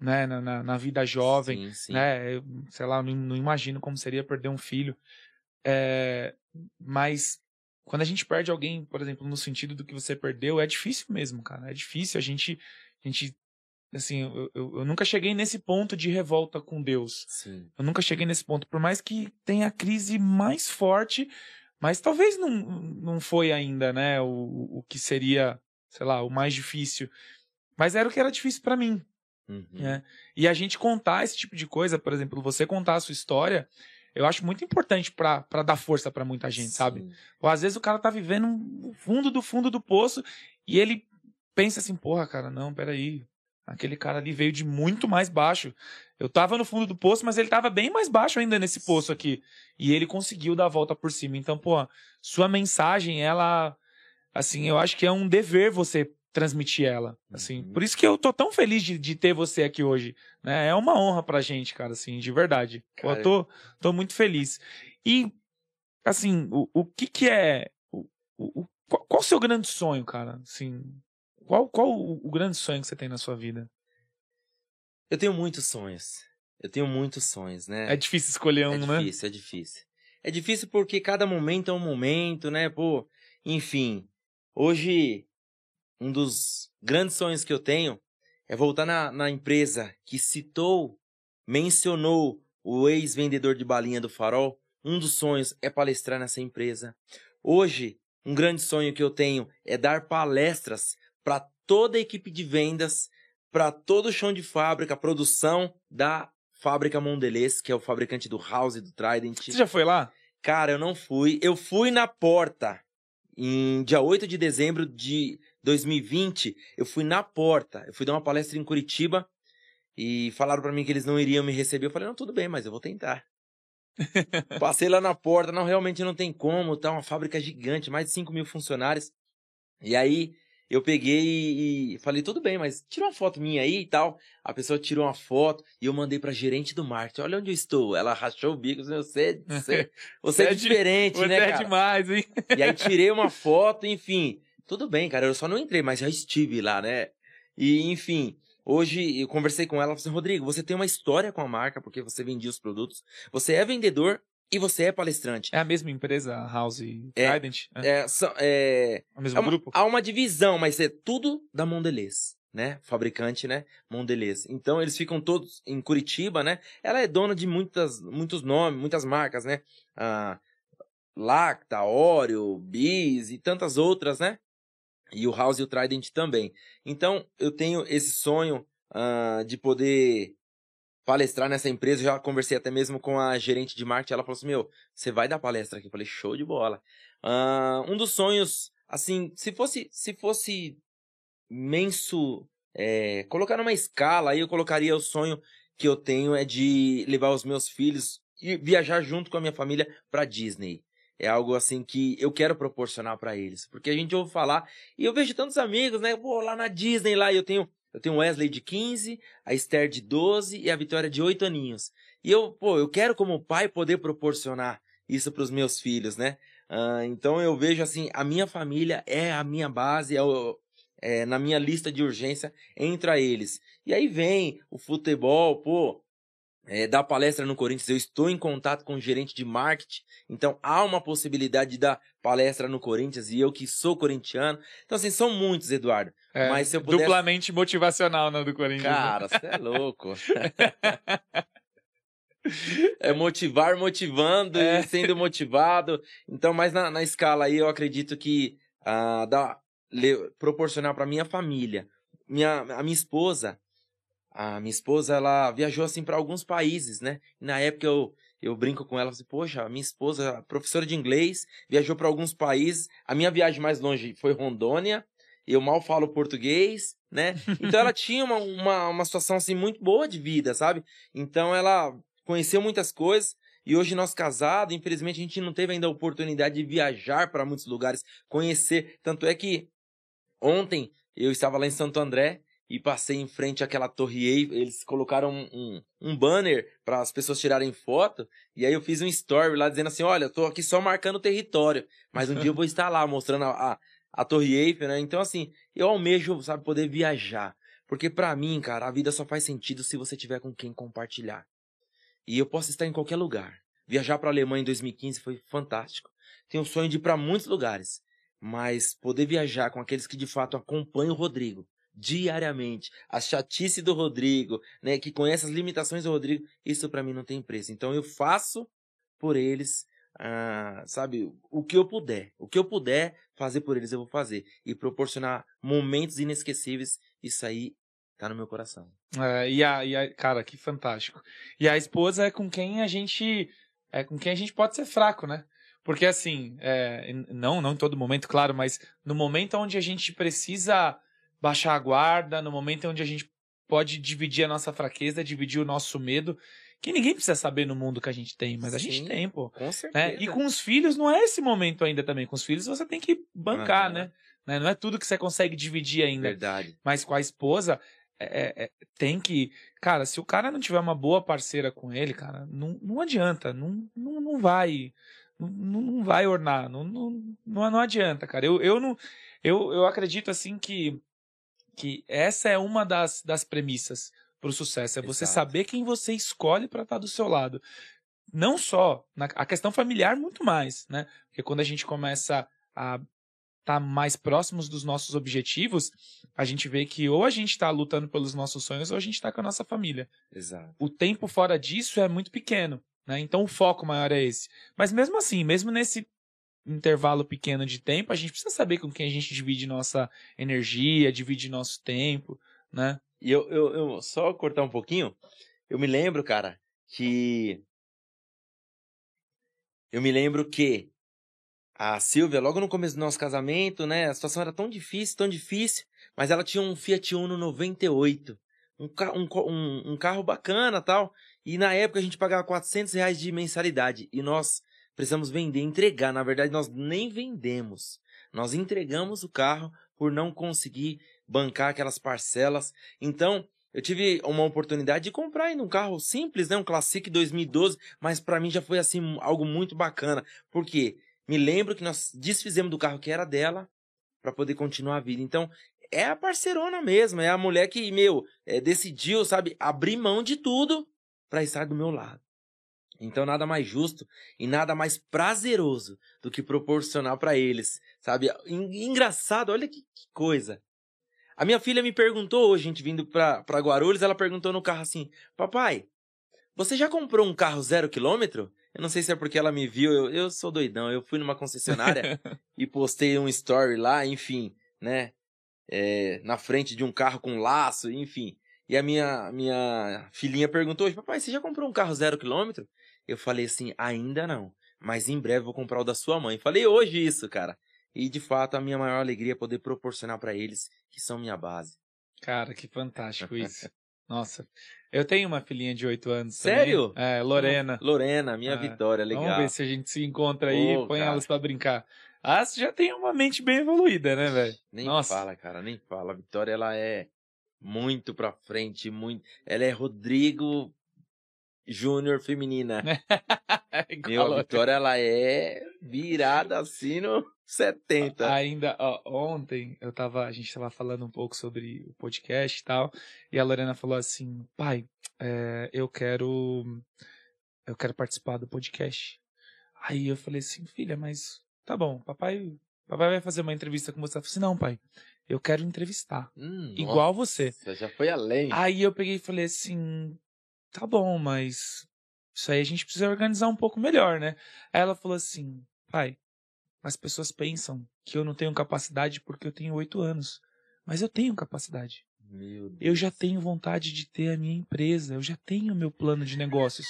né, na, na, na vida jovem, sim, sim. né? Eu, sei lá, não, não, imagino como seria perder um filho. É, mas quando a gente perde alguém, por exemplo, no sentido do que você perdeu, é difícil mesmo, cara. É difícil. A gente, a gente assim, eu, eu, eu nunca cheguei nesse ponto de revolta com Deus. Sim. Eu nunca cheguei nesse ponto. Por mais que tenha a crise mais forte, mas talvez não, não foi ainda, né, o, o que seria, sei lá, o mais difícil. Mas era o que era difícil para mim. Uhum. Né? E a gente contar esse tipo de coisa, por exemplo, você contar a sua história, eu acho muito importante para dar força para muita gente, Sim. sabe? Ou às vezes o cara tá vivendo no fundo do fundo do poço e ele pensa assim, porra, cara, não, peraí. Aquele cara ali veio de muito mais baixo. Eu tava no fundo do poço, mas ele tava bem mais baixo ainda nesse poço aqui. E ele conseguiu dar a volta por cima. Então, pô, sua mensagem, ela. Assim, eu acho que é um dever você transmitir ela, assim. Uhum. Por isso que eu tô tão feliz de, de ter você aqui hoje, né? É uma honra pra gente, cara, assim, de verdade. Cara... Eu tô, tô muito feliz. E, assim, o, o que que é... O, o, qual, qual o seu grande sonho, cara? Assim, qual, qual o, grande sonho que você tem na sua vida? Eu tenho muitos sonhos. Eu tenho muitos sonhos, né? É difícil escolher um, é né? É difícil, é difícil. É difícil porque cada momento é um momento, né? Pô, enfim. Hoje um dos grandes sonhos que eu tenho é voltar na, na empresa que citou, mencionou o ex-vendedor de balinha do Farol. Um dos sonhos é palestrar nessa empresa. Hoje, um grande sonho que eu tenho é dar palestras para toda a equipe de vendas, para todo o chão de fábrica, produção da fábrica Mondelez, que é o fabricante do House e do Trident. Você já foi lá? Cara, eu não fui. Eu fui na porta em dia 8 de dezembro de 2020, eu fui na porta, eu fui dar uma palestra em Curitiba e falaram para mim que eles não iriam me receber. Eu falei, não, tudo bem, mas eu vou tentar. Passei lá na porta, não, realmente não tem como, tá uma fábrica gigante, mais de 5 mil funcionários. E aí eu peguei e falei, tudo bem, mas tira uma foto minha aí e tal. A pessoa tirou uma foto e eu mandei pra gerente do marketing. Olha onde eu estou. Ela rachou o bico. Você, você, você é, é diferente, você né, é cara? demais, hein? E aí tirei uma foto, enfim. Tudo bem, cara. Eu só não entrei, mas já estive lá, né? E, enfim, hoje eu conversei com ela. Falei assim, Rodrigo, você tem uma história com a marca, porque você vendia os produtos. Você é vendedor e você é palestrante. É a mesma empresa, House é, Trident? É, é, é, o mesmo é grupo? Há uma divisão, mas é tudo da Mondelez, né? Fabricante, né? Mondelez. Então eles ficam todos em Curitiba, né? Ela é dona de muitas, muitos nomes, muitas marcas, né? Ah, Lacta, Oreo, Bis e tantas outras, né? E o House e o Trident também. Então eu tenho esse sonho uh, de poder palestrar nessa empresa, já conversei até mesmo com a gerente de marketing, ela falou assim, meu, você vai dar palestra aqui? Eu falei, show de bola. Uh, um dos sonhos, assim, se fosse, se fosse menso, é, colocar numa escala, aí eu colocaria o sonho que eu tenho é de levar os meus filhos e viajar junto com a minha família para Disney. É algo assim que eu quero proporcionar para eles, porque a gente ouve falar e eu vejo tantos amigos, né, vou lá na Disney lá eu tenho Eu tenho Wesley de 15, a Esther de 12 e a Vitória de 8 aninhos. E eu, pô, eu quero como pai poder proporcionar isso para os meus filhos, né? Uh, então eu vejo assim, a minha família é a minha base, é, o, é na minha lista de urgência entra eles. E aí vem o futebol, pô, é, dar palestra no Corinthians, eu estou em contato com o gerente de marketing, então há uma possibilidade de dar palestra no Corinthians e eu que sou corintiano. Então, assim, são muitos, Eduardo. É, mas se eu pudesse... Duplamente motivacional, né, do Corinthians. Cara, você é louco. é motivar motivando é. e sendo motivado. Então, mas na, na escala aí, eu acredito que uh, dá, le, proporcionar para minha família. Minha, a minha esposa, a minha esposa, ela viajou assim para alguns países, né? E na época eu, eu brinco com ela, assim, poxa, minha esposa, professora de inglês, viajou para alguns países. A minha viagem mais longe foi Rondônia. Eu mal falo português, né? Então ela tinha uma, uma, uma situação assim muito boa de vida, sabe? Então ela conheceu muitas coisas. E hoje nós casados, infelizmente a gente não teve ainda a oportunidade de viajar para muitos lugares, conhecer. Tanto é que ontem eu estava lá em Santo André e passei em frente àquela torre Eiffel. Eles colocaram um, um, banner para as pessoas tirarem foto. E aí eu fiz um story lá dizendo assim: olha, eu tô aqui só marcando o território. Mas um dia eu vou estar lá mostrando a, a, a torre Eiffel, né? Então, assim, eu almejo, sabe, poder viajar. Porque para mim, cara, a vida só faz sentido se você tiver com quem compartilhar. E eu posso estar em qualquer lugar. Viajar para a Alemanha em 2015 foi fantástico. Tenho o sonho de ir para muitos lugares, mas poder viajar com aqueles que de fato acompanham o Rodrigo, diariamente, a chatice do Rodrigo, né, que conhece as limitações do Rodrigo, isso para mim não tem preço. Então eu faço por eles, ah, sabe, o que eu puder, o que eu puder fazer por eles eu vou fazer e proporcionar momentos inesquecíveis, isso aí tá no meu coração. É, e, a, e a, cara, que fantástico. E a esposa é com quem a gente é com quem a gente pode ser fraco, né? Porque assim, é, não, não em todo momento, claro, mas no momento onde a gente precisa baixar a guarda, no momento onde a gente pode dividir a nossa fraqueza, dividir o nosso medo, que ninguém precisa saber no mundo que a gente tem, mas a Sim, gente tem, pô. Com né? certeza. Né? E com os filhos não é esse momento ainda também. Com os filhos você tem que bancar, uhum. né? Não é tudo que você consegue dividir ainda. Verdade. Mas com a esposa, é, é, é, tem que. Cara, se o cara não tiver uma boa parceira com ele, cara, não, não adianta. Não, não, não vai. Não, não vai ornar. Não, não, não, não adianta, cara. Eu, eu não. Eu, eu acredito assim que que essa é uma das, das premissas para o sucesso, é você Exato. saber quem você escolhe para estar tá do seu lado. Não só na, a questão familiar, muito mais, né? Porque quando a gente começa a estar tá mais próximos dos nossos objetivos, a gente vê que ou a gente está lutando pelos nossos sonhos ou a gente está com a nossa família. Exato. O tempo fora disso é muito pequeno. Né? Então o foco maior é esse. Mas mesmo assim, mesmo nesse intervalo pequeno de tempo, a gente precisa saber com quem a gente divide nossa energia, divide nosso tempo, né? E eu, eu, eu só cortar um pouquinho, eu me lembro, cara, que eu me lembro que a Silvia, logo no começo do nosso casamento, né, a situação era tão difícil, tão difícil, mas ela tinha um Fiat Uno 98, um, um, um, um carro bacana tal, e na época a gente pagava 400 reais de mensalidade, e nós precisamos vender, entregar. Na verdade, nós nem vendemos. Nós entregamos o carro por não conseguir bancar aquelas parcelas. Então, eu tive uma oportunidade de comprar ainda um carro simples, né, um Classic 2012, mas para mim já foi assim algo muito bacana, porque me lembro que nós desfizemos do carro que era dela para poder continuar a vida. Então, é a parcerona mesmo, é a mulher que, meu, é, decidiu, sabe, abrir mão de tudo para estar do meu lado. Então nada mais justo e nada mais prazeroso do que proporcionar para eles, sabe? Engraçado, olha que, que, coisa. A minha filha me perguntou hoje, a gente vindo pra, pra Guarulhos, ela perguntou no carro assim: Papai, você já comprou um carro zero quilômetro? Eu não sei se é porque ela me viu, eu, eu sou doidão. Eu fui numa concessionária e postei um story lá, enfim, né? É, na frente de um carro com laço, enfim. E a minha, minha filhinha perguntou hoje, papai, você já comprou um carro zero quilômetro? Eu falei assim, ainda não, mas em breve vou comprar o da sua mãe. Falei hoje isso, cara. E de fato a minha maior alegria é poder proporcionar para eles, que são minha base. Cara, que fantástico isso. Nossa, eu tenho uma filhinha de 8 anos. Sério? Também. É, Lorena. Lorena, minha ah, vitória, legal. Vamos ver se a gente se encontra aí e põe cara. elas para brincar. Ah, você já tem uma mente bem evoluída, né, velho? Nem Nossa. fala, cara, nem fala. A Vitória, ela é Muito pra frente, muito. Ela é Rodrigo Júnior feminina. Meu, a Vitória, ela é virada assim no 70. Ainda, ó, ontem, eu tava, a gente tava falando um pouco sobre o podcast e tal, e a Lorena falou assim, pai, é, eu quero, eu quero participar do podcast. Aí eu falei assim, filha, mas tá bom, papai, papai vai fazer uma entrevista com você. Ela falou assim, não, pai, eu quero entrevistar. Hum, igual nossa, você. Você já foi além. Aí eu peguei e falei assim, tá bom, mas isso aí a gente precisa organizar um pouco melhor, né? Aí ela falou assim, pai, as pessoas pensam que eu não tenho capacidade porque eu tenho oito anos. Mas eu tenho capacidade. Eu já tenho vontade de ter a minha empresa, eu já tenho o meu plano de negócios.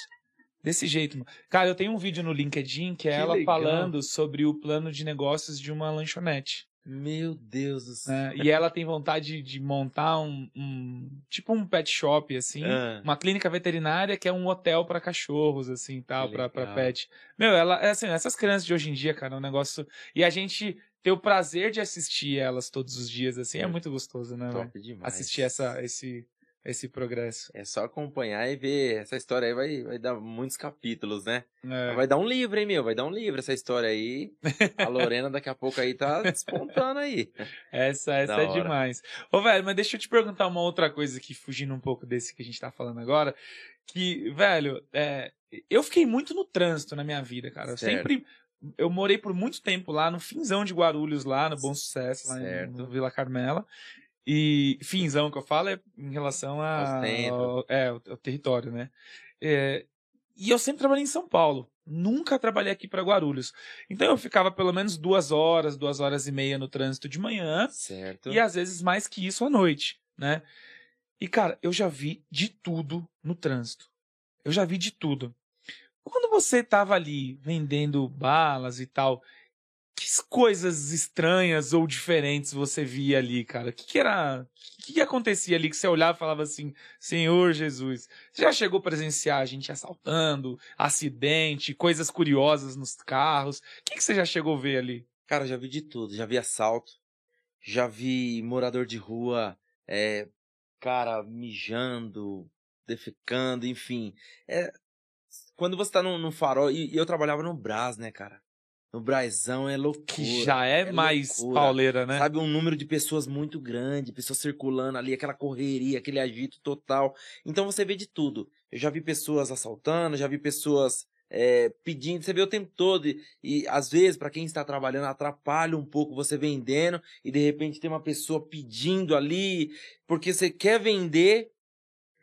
Desse jeito, mano. Cara, eu tenho um vídeo no LinkedIn que é Que ela legal. falando sobre o plano de negócios de uma lanchonete. Meu Deus do céu. né? E ela tem vontade de montar um, um- tipo um pet shop, assim. Ah, Uma clínica veterinária que é um hotel pra cachorros, assim, tal, pra legal. pet. Meu, ela, é assim, essas crianças de hoje em dia, cara, é um negócio. E a gente ter o prazer de assistir elas todos os dias, assim, é É. muito gostoso, né, top demais. Assistir essa, esse, esse progresso. É só acompanhar e ver. Essa história aí vai, vai dar muitos capítulos, né? É. Vai dar um livro, hein, meu? Vai dar um livro essa história aí. A Lorena daqui a pouco aí tá despontando aí. Essa, essa Da é hora. demais. Ô, velho, mas deixa eu te perguntar uma outra coisa aqui, fugindo um pouco desse que a gente tá falando agora. Que, velho, é, eu fiquei muito no trânsito na minha vida, cara. Eu Certo. sempre. Eu morei por muito tempo lá no finzão de Guarulhos, lá no Bom Sucesso, lá Certo. no Vila Carmela. E finzão que eu falo é em relação a, Ao centro. ao, é, o, o território, né? É, e eu sempre trabalhei em São Paulo. Nunca trabalhei aqui para Guarulhos. Então eu ficava pelo menos duas horas, duas horas e meia no trânsito de manhã. Certo. E às vezes mais que isso à noite, né? E, cara, eu já vi de tudo no trânsito. Eu já vi de tudo. Quando você tava ali vendendo balas e tal, que coisas estranhas ou diferentes você via ali, cara? O que, que era. O que, que acontecia ali que você olhava e falava assim, Senhor Jesus? Você já chegou a presenciar a gente assaltando, acidente, coisas curiosas nos carros? O que, que você já chegou a ver ali? Cara, já vi de tudo. Já vi assalto. Já vi morador de rua, é, cara, mijando, defecando, enfim. É, quando você tá no farol, e, e eu trabalhava no Brás, né, cara? No Brasão é loucura. Que já é, é mais loucura. pauleira, né? Sabe, um número de pessoas muito grande, pessoas circulando ali, aquela correria, aquele agito total. Então você vê de tudo. Eu já vi pessoas assaltando, já vi pessoas é, pedindo, você vê o tempo todo. E, e, às vezes, para quem está trabalhando, atrapalha um pouco você vendendo e de repente tem uma pessoa pedindo ali, porque você quer vender.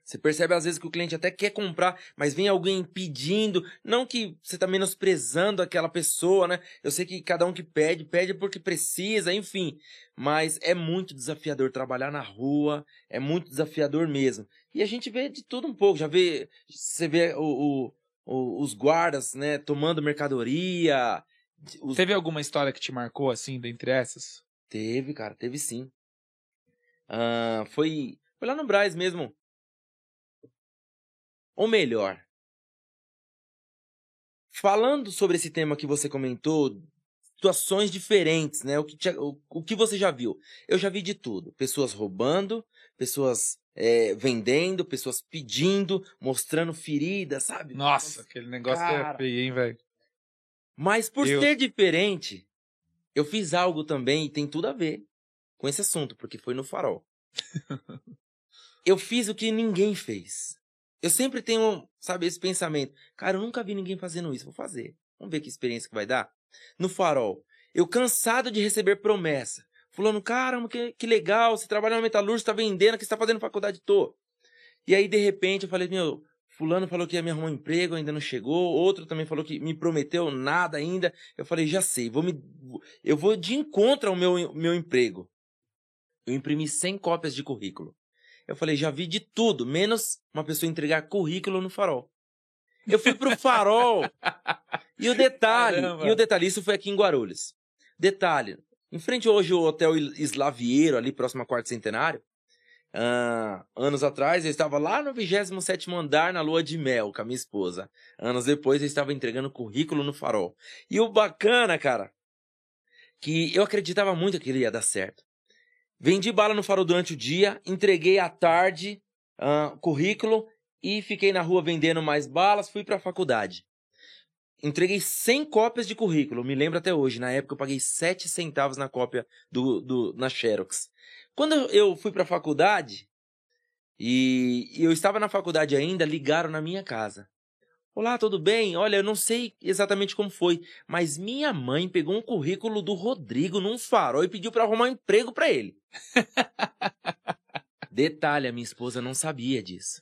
Você percebe às vezes que o cliente até quer comprar, mas vem alguém pedindo, não que você está menosprezando aquela pessoa, né? Eu sei que cada um que pede, pede porque precisa, enfim. Mas é muito desafiador trabalhar na rua, é muito desafiador mesmo. E a gente vê de tudo um pouco, já vê, você vê o, o, os guardas, né, tomando mercadoria. Os... Teve alguma história que te marcou, assim, dentre essas? Teve, cara, teve sim. Ah, foi, foi lá no Braz mesmo. Ou melhor, falando sobre esse tema que você comentou, situações diferentes, né? O que, o, o que você já viu? Eu já vi de tudo. Pessoas roubando, pessoas é, vendendo, pessoas pedindo, mostrando feridas, sabe? Nossa, aquele negócio Cara. é feio, hein, velho? Mas por Eu- ser diferente, eu fiz algo também e tem tudo a ver com esse assunto, porque foi no farol. eu fiz o que ninguém fez. Eu sempre tenho, sabe, esse pensamento. Cara, eu nunca vi ninguém fazendo isso, vou fazer. Vamos ver que experiência que vai dar. No farol, eu cansado de receber promessa. Fulano, caramba, que, que legal, você trabalha na metalúrgica, está vendendo, que está fazendo faculdade? Tô. E aí, de repente, eu falei, meu, fulano falou que ia me arrumar um emprego, ainda não chegou. Outro também falou que me prometeu nada ainda. Eu falei, já sei, vou me, eu vou de encontro ao meu, meu emprego. Eu imprimi 100 cópias de currículo. Eu falei, já vi de tudo, menos uma pessoa entregar currículo no farol. Eu fui pro farol. e o detalhe, Caramba. e o detalhe, isso foi aqui em Guarulhos. Detalhe, em frente hoje ao Hotel Islavieiro, ali próximo a Quarto Centenário, ah, anos atrás eu estava lá no 27º andar na lua de mel com a minha esposa. Anos depois eu estava entregando currículo no farol. E o bacana, cara, que eu acreditava muito que ele ia dar certo. Vendi bala no farol durante o dia, entreguei à tarde uh, currículo e fiquei na rua vendendo mais balas, fui para a faculdade. Entreguei 100 cópias de currículo, me lembro até hoje. Na época eu paguei 7 centavos na cópia do, do na Xerox. Quando eu fui para a faculdade, e eu estava na faculdade ainda, ligaram na minha casa. Olá, tudo bem? Olha, eu não sei exatamente como foi, mas minha mãe pegou um currículo do Rodrigo num farol e pediu para arrumar um emprego para ele. Detalhe, a minha esposa não sabia disso.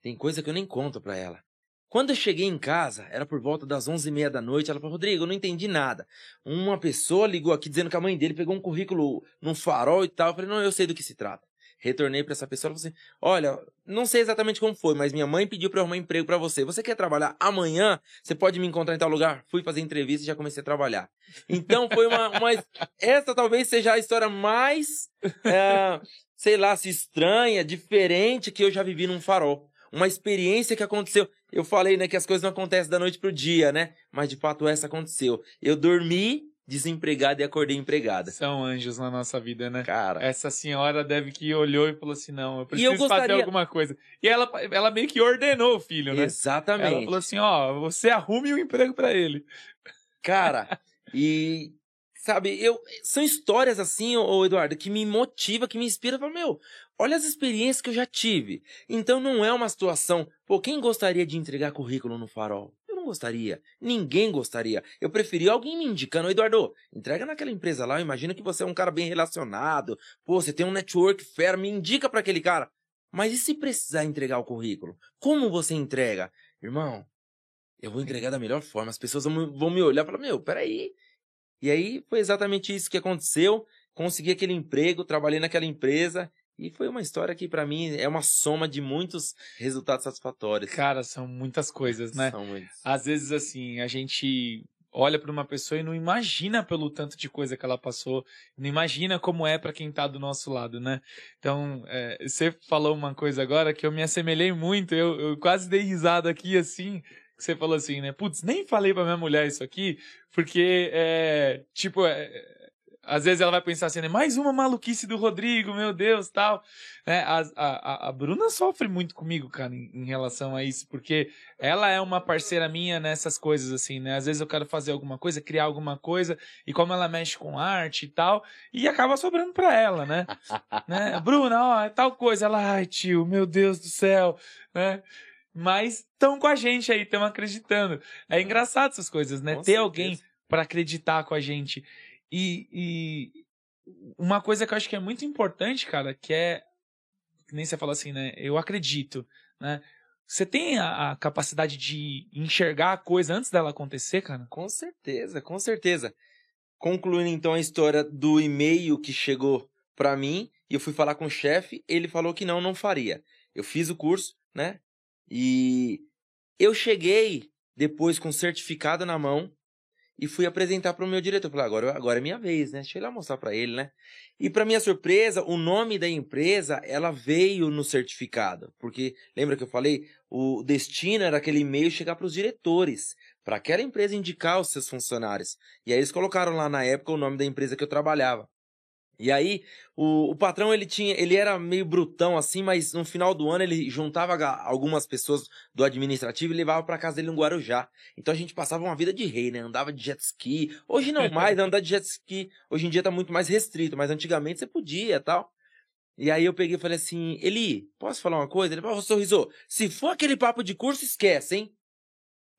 Tem coisa que eu nem conto para ela. Quando eu cheguei em casa, era por volta das onze e meia da noite, ela falou, Rodrigo, eu não entendi nada. Uma pessoa ligou aqui dizendo que a mãe dele pegou um currículo num farol e tal. Eu falei, não, eu sei do que se trata. Retornei para essa pessoa e falei assim: Olha, não sei exatamente como foi, mas minha mãe pediu para eu arrumar emprego para você. Você quer trabalhar amanhã? Você pode me encontrar em tal lugar? Fui fazer entrevista e já comecei a trabalhar. Então foi uma. uma essa talvez seja a história mais. É, sei lá, se estranha, diferente que eu já vivi num farol. Uma experiência que aconteceu. Eu falei, né, que as coisas não acontecem da noite pro dia, né? Mas de fato essa aconteceu. Eu dormi desempregada e acordei empregada. São anjos na nossa vida, né? Cara. Essa senhora deve que olhou e falou assim: não, eu preciso eu gostaria... fazer alguma coisa. E ela, ela meio que ordenou o filho, né? Exatamente. Ela falou assim: ó, você arrume um emprego para ele. Cara, e. Sabe, eu. São histórias assim, ô Eduardo, que me motiva, que me inspira. Falo, meu, olha as experiências que eu já tive. Então não é uma situação. Pô, quem gostaria de entregar currículo no farol? Gostaria. Ninguém gostaria. Eu preferia alguém me indicando, Eduardo, entrega naquela empresa lá, imagina que você é um cara bem relacionado, pô, você tem um network fera, me indica para aquele cara. Mas e se precisar entregar o currículo? Como você entrega? Irmão, eu vou entregar da melhor forma, as pessoas vão me olhar e falar, meu, peraí. E aí foi exatamente isso que aconteceu. Consegui aquele emprego, trabalhei naquela empresa e foi uma história que, para mim, é uma soma de muitos resultados satisfatórios. Cara, são muitas coisas, né? São muitos. Às vezes, assim, a gente olha para uma pessoa e não imagina pelo tanto de coisa que ela passou, não imagina como é para quem tá do nosso lado, né? Então, é, você falou uma coisa agora que eu me assemelhei muito, eu, eu quase dei risada aqui, assim, você falou assim, né? Putz, nem falei pra minha mulher isso aqui, porque, é, tipo, é, às vezes ela vai pensar assim, né? Mais uma maluquice do Rodrigo, meu Deus, tal. Né? A, a, a Bruna sofre muito comigo, cara, em, em, relação a isso, porque ela é uma parceira minha nessas coisas, assim, né? Às vezes eu quero fazer alguma coisa, criar alguma coisa, e como ela mexe com arte e tal, e acaba sobrando pra ela, né? né? Bruna, ó, é tal coisa. Ela, ai, tio, meu Deus do céu, né? Mas estão com a gente aí, estão acreditando. É engraçado essas coisas, né? Com Ter certeza. alguém para acreditar com a gente. E, e uma coisa que eu acho que é muito importante, cara, que é. Que nem você falou assim, né? Eu acredito, né? Você tem a, a, capacidade de enxergar a coisa antes dela acontecer, cara? Com certeza, com certeza. Concluindo então a história do e-mail que chegou para mim, e eu fui falar com o chefe, ele falou que não, não faria. Eu fiz o curso, né? E eu cheguei depois com certificado na mão, e fui apresentar para o meu diretor. Falei, agora, agora é minha vez, né? Deixa eu ir lá mostrar para ele, né? E para minha surpresa, o nome da empresa, ela veio no certificado. Porque, lembra que eu falei? O destino era aquele e-mail chegar para os diretores, para aquela empresa indicar os seus funcionários. E aí eles colocaram lá na época o nome da empresa que eu trabalhava. E aí, o, o patrão, ele tinha, ele era meio brutão assim, mas no final do ano ele juntava algumas pessoas do administrativo e levava para casa dele no Guarujá. Então a gente passava uma vida de rei, né? Andava de jet ski. Hoje não mais, andar de jet ski. Hoje em dia tá muito mais restrito, mas antigamente você podia tal. E aí eu peguei e falei assim, Eli, posso falar uma coisa? Ele falou, sorriso, se for aquele papo de curso, esquece, hein?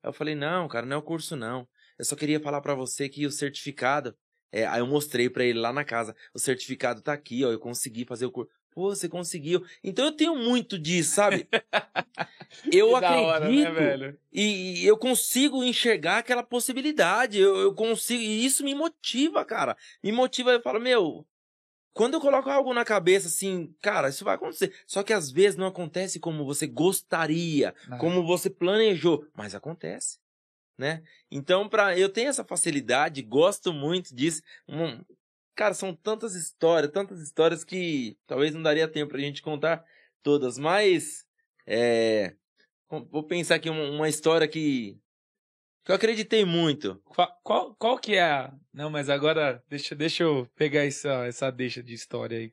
Eu falei, não, cara, não é o curso não. Eu só queria falar para você que o certificado é, aí eu mostrei para ele lá na casa, o certificado tá aqui, ó, eu consegui fazer o curso. Pô, você conseguiu. Então eu tenho muito disso, sabe? eu acredito hora, né, e, e, eu consigo enxergar aquela possibilidade. Eu, eu consigo, e isso me motiva, cara. Me motiva, eu falo, meu, quando eu coloco algo na cabeça assim, cara, isso vai acontecer. Só que às vezes não acontece como você gostaria, não. como você planejou, mas acontece né? Então, para eu tenho essa facilidade, gosto muito disso. Um, cara, são tantas histórias, tantas histórias que talvez não daria tempo pra gente contar todas, mas é, vou pensar aqui uma, uma história que que eu acreditei muito. Qual, qual, qual que é a... Não, mas agora deixa, deixa eu pegar essa, essa deixa de história aí.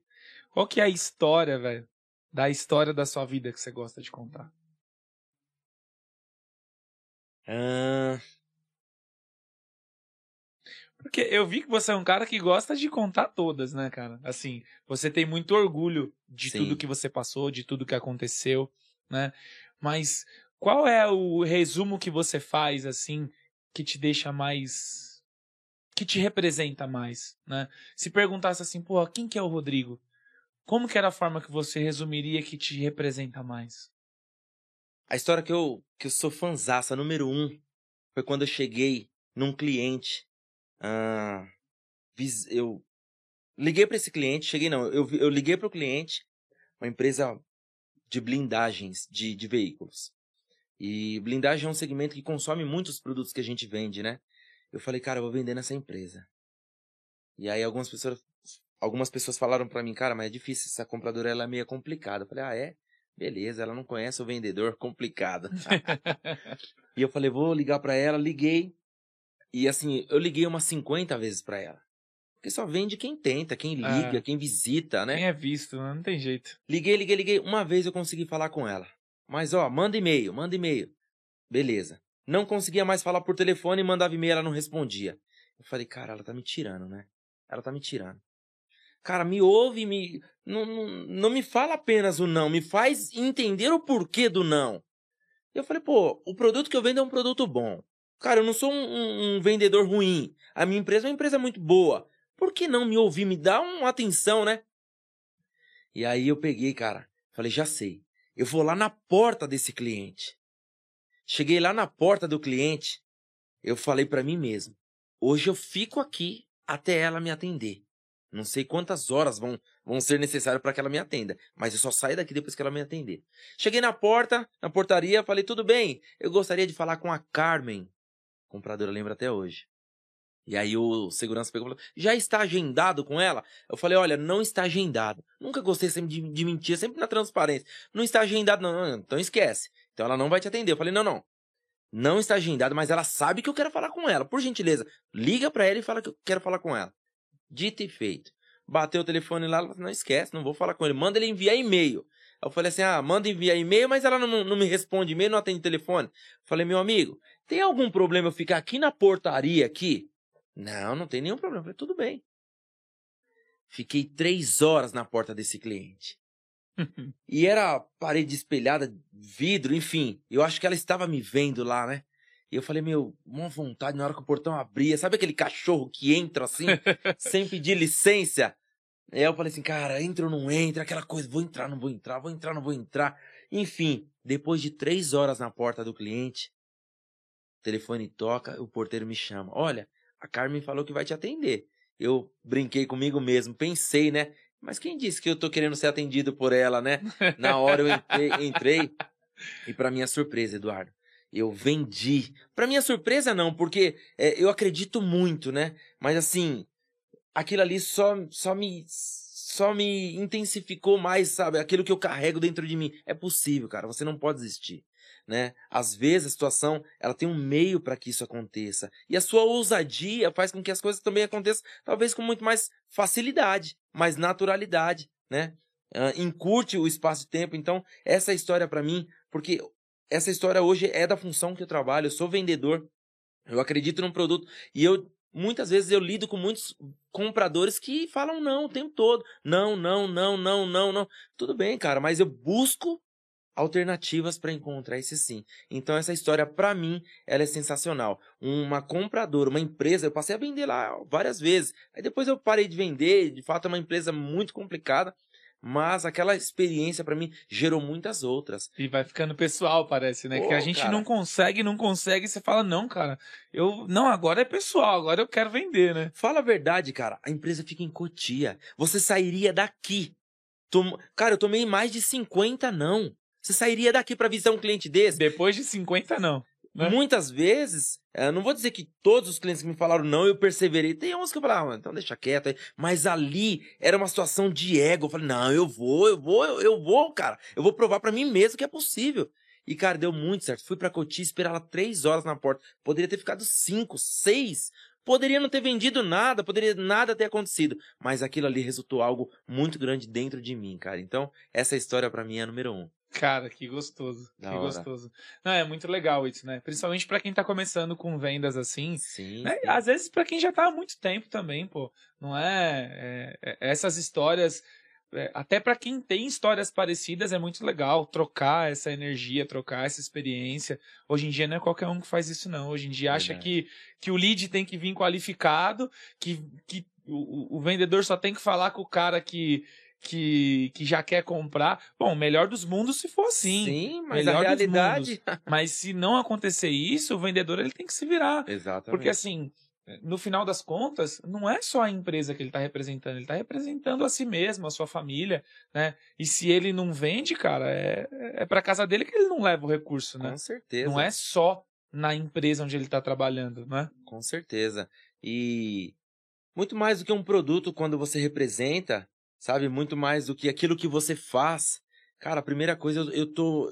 Qual que é a história, velho, da história da sua vida que você gosta de contar? Ah, Porque eu vi que você é um cara que gosta de contar todas, né, cara? Assim, você tem muito orgulho de Sim. tudo que você passou, de tudo que aconteceu, né? Mas qual é o resumo que você faz, assim, que te deixa mais. que te representa mais, né? Se perguntasse assim, pô, quem que é o Rodrigo? Como que era a forma que você resumiria que te representa mais? A história que eu, que eu sou fanzaça número um foi quando eu cheguei num cliente. ah, eu liguei para esse cliente, cheguei não, eu, eu liguei para o cliente, uma empresa de blindagens de, de veículos. E blindagem é um segmento que consome muitos produtos que a gente vende, né? Eu falei, cara, eu vou vender nessa empresa. E aí algumas pessoas, algumas pessoas falaram para mim, cara, mas é difícil, essa compradora ela é meio complicada. Eu falei, ah, é? Beleza, ela não conhece o vendedor, complicado. e eu falei, vou ligar para ela, liguei. E assim, eu liguei umas 50 vezes para ela. Porque só vende quem tenta, quem liga, É. quem visita, né? Nem é visto, né? não tem jeito. Liguei, liguei, liguei. Uma vez eu consegui falar com ela. Mas, ó, manda e-mail, manda e-mail. Beleza. Não conseguia mais falar por telefone e mandava e-mail, ela não respondia. Eu falei, cara, ela tá me tirando, né? Ela tá me tirando. Cara, me ouve, me. Não, não, não me fala apenas o não, me faz entender o porquê do não. Eu falei, pô, o produto que eu vendo é um produto bom. Cara, eu não sou um, um- um vendedor ruim. A minha empresa é uma empresa muito boa. Por que não me ouvir? Me dá uma atenção, né? E aí eu peguei, cara. Falei, já sei. Eu vou lá na porta desse cliente. Cheguei lá na porta do cliente. Eu falei pra mim mesmo. Hoje eu fico aqui até ela me atender. Não sei quantas horas vão, vão ser necessárias para que ela me atenda, mas eu só saio daqui depois que ela me atender. Cheguei na porta, na portaria, falei: tudo bem, eu gostaria de falar com a Carmen. compradora lembra até hoje. E aí o segurança pegou e falou: já está agendado com ela? Eu falei: olha, não está agendado. Nunca gostei sempre de, de mentir, sempre na transparência. Não está agendado, não, não, não, então esquece. Então ela não vai te atender. Eu falei: não, não. Não está agendado, mas ela sabe que eu quero falar com ela. Por gentileza, liga para ela e fala que eu quero falar com ela. Dito e feito. Bateu o telefone lá, ela falou, não esquece, não vou falar com ele. Manda ele enviar e-mail. Eu falei assim, ah, manda enviar e-mail, mas ela não, não me responde e-mail, não atende telefone. Falei, meu amigo, tem algum problema eu ficar aqui na portaria aqui? Não, não tem nenhum problema. Falei, tudo bem. Fiquei três horas na porta desse cliente. E era parede espelhada, vidro, enfim. Eu acho que ela estava me vendo lá, né? E eu falei, meu, uma vontade na hora que o portão abria. Sabe aquele cachorro que entra assim, sem pedir licença? Aí eu falei assim, cara, entra ou não entra? Aquela coisa, vou entrar, não vou entrar, vou entrar, não vou entrar. Enfim, depois de três horas na porta do cliente, o telefone toca, o porteiro me chama. Olha, a Carmen falou que vai te atender. Eu brinquei comigo mesmo, pensei, né? Mas quem disse que eu tô querendo ser atendido por ela, né? Na hora eu entrei, entrei e para minha surpresa, Eduardo, eu vendi. Para minha surpresa não, porque é, eu acredito muito, né? Mas assim, aquilo ali só só me só me intensificou mais, sabe? Aquilo que eu carrego dentro de mim. É possível, cara, você não pode desistir, né? Às vezes a situação, ela tem um meio para que isso aconteça. E a sua ousadia faz com que as coisas também aconteçam, talvez com muito mais facilidade, mais naturalidade, né? Uh, encurte o espaço de tempo. Então, essa história para mim, porque essa história hoje é da função que eu trabalho, eu sou vendedor, eu acredito num produto e eu muitas vezes eu lido com muitos compradores que falam não o tempo todo. Não, não, não, não, não, não. Tudo bem, cara, mas eu busco alternativas para encontrar esse sim. Então essa história para mim, ela é sensacional. Uma compradora, uma empresa, eu passei a vender lá várias vezes. Aí depois eu parei de vender, de fato é uma empresa muito complicada, mas aquela experiência para mim gerou muitas outras. E vai ficando pessoal, parece, né? Pô, que a gente cara. não consegue, não consegue, e você fala, não, cara, eu. Não, agora é pessoal, agora eu quero vender, né? Fala a verdade, cara, a empresa fica em Cotia. Você sairia daqui. Tom... Cara, eu tomei mais de 50 não. Você sairia daqui para visitar um cliente desse? Depois de 50, não. Né? Muitas vezes, eu não vou dizer que todos os clientes que me falaram não, eu perseverei. Tem uns que eu falava, ah, então deixa quieto aí. Mas ali era uma situação de ego. Eu falei, não, eu vou, eu vou, eu, eu vou, cara. Eu vou provar para mim mesmo que é possível. E, cara, deu muito certo. Fui pra Cotia ela três horas na porta. Poderia ter ficado cinco, seis. Poderia não ter vendido nada, poderia nada ter acontecido. Mas aquilo ali resultou algo muito grande dentro de mim, cara. Então, essa história para mim é a número um. Cara, que gostoso. Da que hora. gostoso. Não, é muito legal isso, né? Principalmente pra quem tá começando com vendas assim. Sim. Né? Às vezes pra quem já tá há muito tempo também, pô. Não é, é- é- essas histórias é, até pra quem tem histórias parecidas é muito legal trocar essa energia, trocar essa experiência. Hoje em dia não é qualquer um que faz isso não. Hoje em dia acha que, que o lead tem que vir qualificado, que, que o- o vendedor só tem que falar com o cara que que, que já quer comprar. Bom, melhor dos mundos se for assim. Sim, mas melhor a realidade. Mas se não acontecer isso, o vendedor ele tem que se virar. Exatamente. Porque assim, no final das contas, não é só a empresa que ele está representando, ele está representando a si mesmo, a sua família, né? E se ele não vende, cara, é, é para casa dele que ele não leva o recurso, né? Com certeza. Não é só na empresa onde ele está trabalhando, né? Com certeza. E muito mais do que um produto quando você representa, sabe? Muito mais do que aquilo que você faz. Cara, a primeira coisa, eu, eu tô.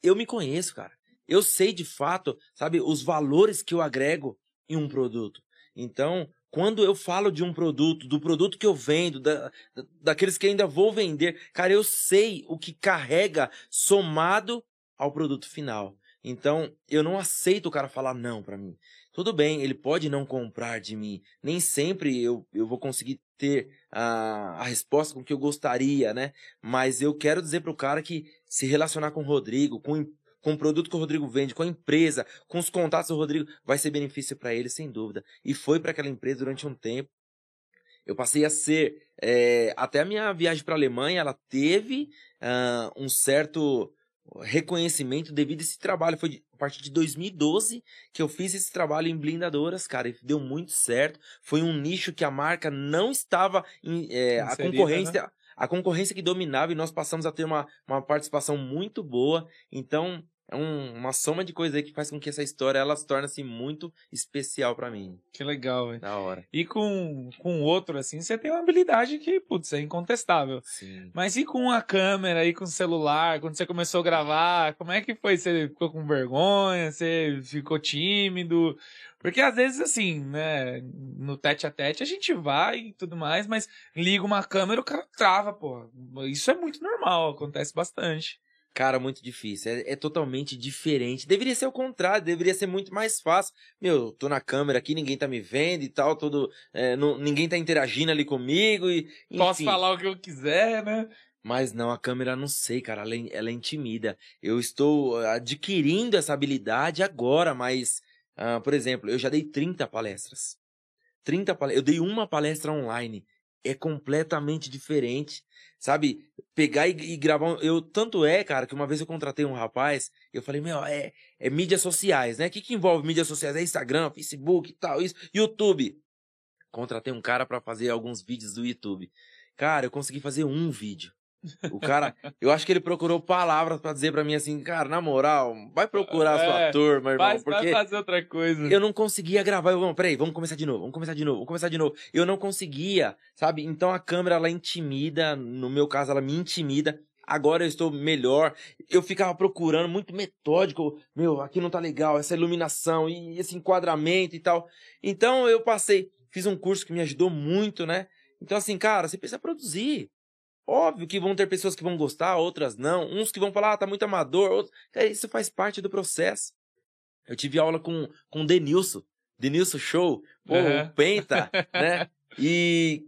Eu me conheço, cara. Eu sei de fato, sabe, os valores que eu agrego em um produto. Então, quando eu falo de um produto, do produto que eu vendo, da, da- daqueles que ainda vou vender, cara, eu sei o que carrega somado ao produto final. Então, eu não aceito o cara falar não pra mim. Tudo bem, ele pode não comprar de mim. Nem sempre eu, eu vou conseguir ter a, a resposta com que eu gostaria, né? Mas eu quero dizer pro cara que se relacionar com o Rodrigo, com, com o produto que o Rodrigo vende, com a empresa, com os contatos do Rodrigo, vai ser benefício para ele, sem dúvida. E foi para aquela empresa durante um tempo. Eu passei a ser. eh, até a minha viagem para a Alemanha, ela teve ah, um certo reconhecimento devido a esse trabalho. Foi de- a partir de 2012 que eu fiz esse trabalho em blindadoras, cara, e deu muito certo. Foi um nicho que a marca não estava em, eh, a concorrência, a concorrência que dominava e nós passamos a ter uma, uma participação muito boa. Então, é um- uma soma de coisas aí que faz com que essa história ela se torne assim muito especial pra mim. Que legal, velho. Da hora. E com, com outro, assim, você tem uma habilidade que, putz, é incontestável. Sim. Mas e com a câmera, e com o celular, quando você começou a gravar, como é que foi? Você ficou com vergonha? Você ficou tímido? Porque às vezes, assim, né, no tete a tete a gente vai e tudo mais, mas liga uma câmera o cara trava, pô. Isso é muito normal, acontece bastante. Cara, muito difícil. É, é totalmente diferente. Deveria ser o contrário, deveria ser muito mais fácil. Meu, tô na câmera aqui, ninguém tá me vendo e tal, todo, é, não- ninguém tá interagindo ali comigo e. Enfim. Posso falar o que eu quiser, né? Mas não, a câmera não sei, cara, ela, é- ela é intimida. Eu estou ah, adquirindo essa habilidade agora, mas, ah, por exemplo, eu já dei 30 palestras. 30 palestras. Eu dei uma palestra online. É completamente diferente. Sabe? Pegar e, e gravar. Eu, tanto é, cara, que uma vez eu contratei um rapaz, eu falei, meu, é, é mídias sociais, né? O que, que envolve mídias sociais? É Instagram, Facebook tal, isso. YouTube. Contratei um cara pra fazer alguns vídeos do YouTube. Cara, eu consegui fazer um vídeo. O cara, eu acho que ele procurou palavras pra dizer pra mim assim, cara, na moral, vai procurar a sua É, turma, irmão, Vai, vai porque fazer outra coisa. eu não conseguia gravar. Eu, peraí, vamos começar de novo, vamos começar de novo, vamos começar de novo. Eu não conseguia, sabe? Então a câmera, ela intimida, no meu caso, ela me intimida. Agora eu estou melhor. Eu ficava procurando, muito metódico. Meu, aqui não tá legal, essa iluminação e esse enquadramento e tal. Então eu passei, fiz um curso que me ajudou muito, né? Então, assim, cara, você precisa produzir. Óbvio que vão ter pessoas que vão gostar, outras não. Uns que vão falar, ah, tá muito amador. Outros... Cara, isso faz parte do processo. Eu tive aula com, com o Denilson. Denilson Show. Pô, Uhum. o Penta, né? E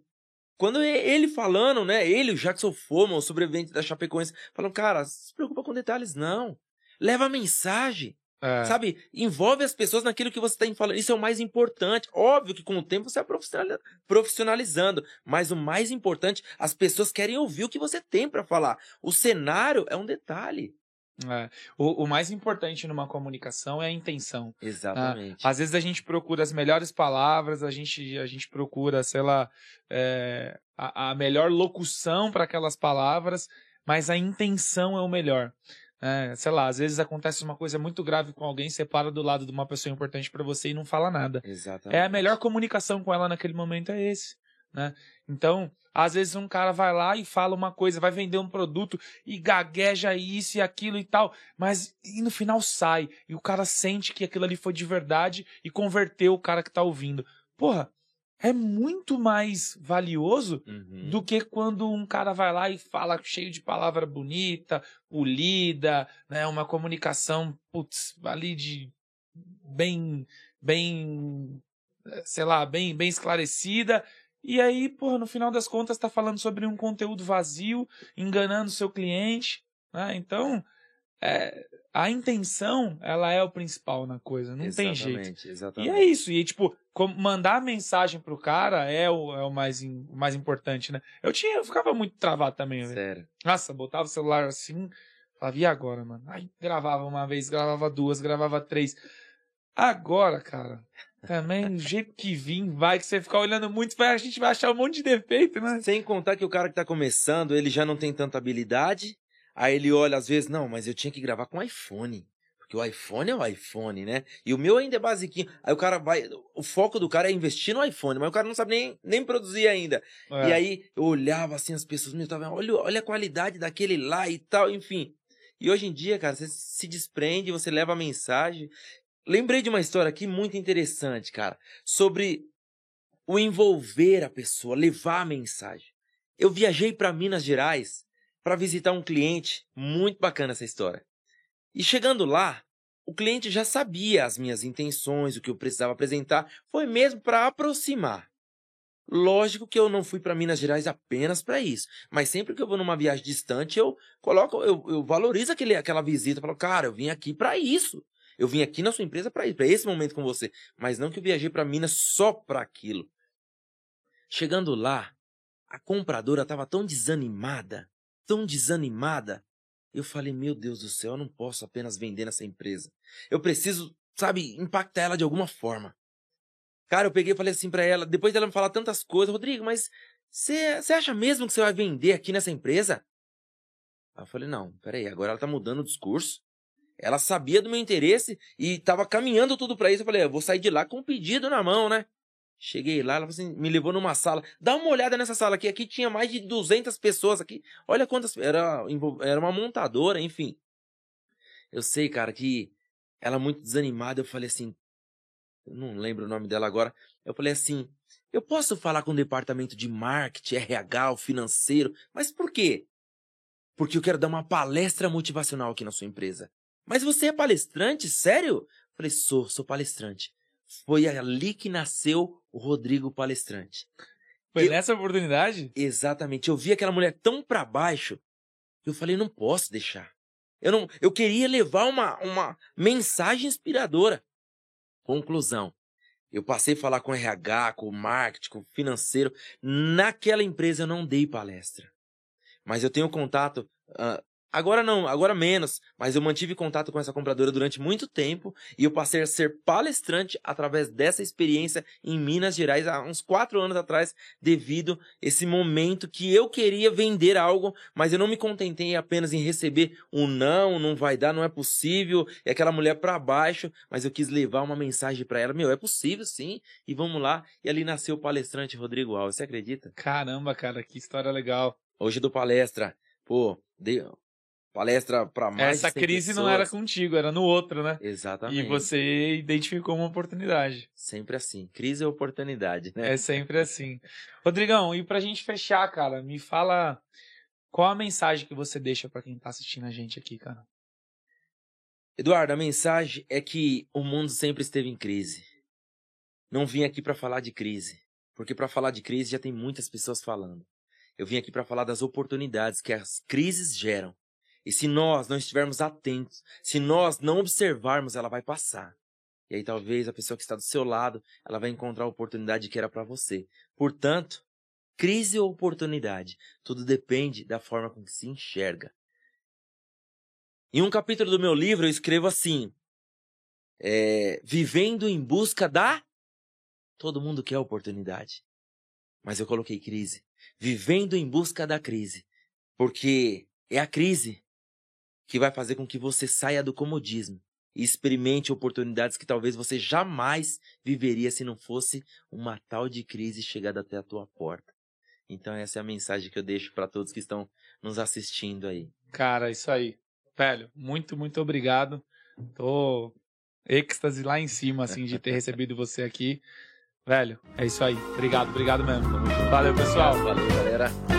quando ele falando, né? Ele, o Jackson Foreman, o sobrevivente da Chapecoense, falando, cara, se preocupa com detalhes, não. Leva a mensagem. É. Sabe? Envolve as pessoas naquilo que você está falando. Isso é o mais importante. Óbvio que com o tempo você vai profissionali- profissionalizando. Mas o mais importante, as pessoas querem ouvir o que você tem para falar. O cenário é um detalhe. É. O, o mais importante numa comunicação é a intenção. Exatamente. Às vezes a gente procura as melhores palavras, a gente, a gente procura, sei lá, é, a, a melhor locução para aquelas palavras, mas a intenção é o melhor. É, sei lá, às vezes acontece uma coisa muito grave com alguém, você para do lado de uma pessoa importante para você e não fala nada. Exatamente. É a melhor comunicação com ela naquele momento é esse. né? Então, às vezes um cara vai lá e fala uma coisa, vai vender um produto e gagueja isso e aquilo e tal, mas e no final sai e o cara sente que aquilo ali foi de verdade e converteu o cara que tá ouvindo. Porra, é muito mais valioso Uhum. do que quando um cara vai lá e fala cheio de palavra bonita, polida, né, uma comunicação, putz, ali de bem, bem, eh, sei lá, bem, bem esclarecida. E aí, porra, no final das contas tá falando sobre um conteúdo vazio, enganando seu cliente, né? Então, é, a intenção, ela é o principal na coisa, não tem jeito. Exatamente, E Exatamente. é isso. E, tipo, mandar a mensagem pro cara é o, é o, mais, o mais importante, né? Eu tinha, eu ficava muito travado também. Sério. Nossa, botava o celular assim, falava, e agora, mano? Aí gravava uma vez, gravava duas, gravava três. Agora, cara, também do jeito que vim, vai, que você ficar olhando muito, vai, a gente vai achar um monte de defeito, né? Sem contar que o cara que tá começando, ele já não tem tanta habilidade. Aí ele olha, às vezes, não, mas eu tinha que gravar com iPhone. Porque o iPhone é o iPhone, né? E o meu ainda é basiquinho. Aí o cara vai. O foco do cara é investir no iPhone, mas o cara não sabe nem, nem produzir ainda. É. E aí eu olhava assim as pessoas, meu, tava, olha, olha a qualidade daquele lá e tal, enfim. E hoje em dia, cara, você se desprende, você leva a mensagem. Lembrei de uma história aqui muito interessante, cara, sobre o envolver a pessoa, levar a mensagem. Eu viajei para Minas Gerais para visitar um cliente, muito bacana essa história. E chegando lá, o cliente já sabia as minhas intenções, o que eu precisava apresentar, foi mesmo para aproximar. Lógico que eu não fui para Minas Gerais apenas para isso, mas sempre que eu vou numa viagem distante, eu coloco, eu, eu valorizo aquele, aquela visita, falo, cara, eu vim aqui para isso. Eu vim aqui na sua empresa para isso, para esse momento com você, mas não que eu viajei para Minas só para aquilo. Chegando lá, a compradora estava tão desanimada, tão desanimada. Eu falei, meu Deus do céu, eu não posso apenas vender nessa empresa. Eu preciso, sabe, impactar ela de alguma forma. Cara, eu peguei e falei assim pra ela, depois dela me falar tantas coisas, Rodrigo, mas você acha mesmo que você vai vender aqui nessa empresa? Aí eu falei, não, peraí, agora ela tá mudando o discurso. Ela sabia do meu interesse e tava caminhando tudo pra isso. Eu falei, eu vou sair de lá com um pedido na mão, né? Cheguei lá, ela assim, me levou numa sala. Dá uma olhada nessa sala aqui. Aqui tinha mais de 200 pessoas aqui. Olha quantas. Era, era uma montadora, enfim. Eu sei, cara, que ela muito desanimada. Eu falei assim. Não lembro o nome dela agora. Eu falei assim: eu posso falar com o departamento de marketing, RH, financeiro. Mas por quê? Porque eu quero dar uma palestra motivacional aqui na sua empresa. Mas você é palestrante? Sério? Eu falei, sou, sou palestrante. Foi ali que nasceu o Rodrigo Palestrante. Foi Eu- nessa oportunidade? Exatamente. Eu vi aquela mulher tão pra baixo que eu falei, não posso deixar. Eu não, eu queria levar uma, uma mensagem inspiradora. Conclusão. Eu passei a falar com o RH, com o marketing, com o financeiro. Naquela empresa eu não dei palestra. Mas eu tenho contato. ah, agora não, agora menos. Mas eu mantive contato com essa compradora durante muito tempo. E eu passei a ser palestrante através dessa experiência em Minas Gerais há uns quatro anos atrás, devido esse momento que eu queria vender algo, mas eu não me contentei apenas em receber um não, não vai dar, não é possível, e aquela mulher para baixo, mas eu quis levar uma mensagem para ela, meu, é possível sim, e vamos lá. E ali nasceu o palestrante Rodrigo Alves, você acredita? Caramba, cara, que história legal. Hoje eu dou palestra, pô, dei palestra para mais Essa de 100 crise não pessoas. era contigo, era no outro, né? Exatamente. E você identificou uma oportunidade. Sempre assim, crise é oportunidade, né? É sempre assim. Rodrigão, e pra gente fechar, cara, me fala qual a mensagem que você deixa pra quem tá assistindo a gente aqui, cara. Eduardo, a mensagem é que o mundo sempre esteve em crise. Não vim aqui para falar de crise, porque para falar de crise já tem muitas pessoas falando. Eu vim aqui para falar das oportunidades que as crises geram. E se nós não estivermos atentos, se nós não observarmos, ela vai passar. E aí talvez a pessoa que está do seu lado, ela vai encontrar a oportunidade que era para você. Portanto, crise ou oportunidade, tudo depende da forma com que se enxerga. Em um capítulo do meu livro eu escrevo assim: é, vivendo em busca da. Todo mundo quer oportunidade. Mas eu coloquei crise. Vivendo em busca da crise. Porque é a crise que vai fazer com que você saia do comodismo e experimente oportunidades que talvez você jamais viveria se não fosse uma tal de crise chegada até a tua porta. Então essa é a mensagem que eu deixo para todos que estão nos assistindo aí. Cara, isso aí. Velho, muito, muito obrigado. Tô êxtase lá em cima, assim, de ter recebido você aqui. Velho, é isso aí. Obrigado, obrigado mesmo. Valeu, pessoal. Valeu, galera.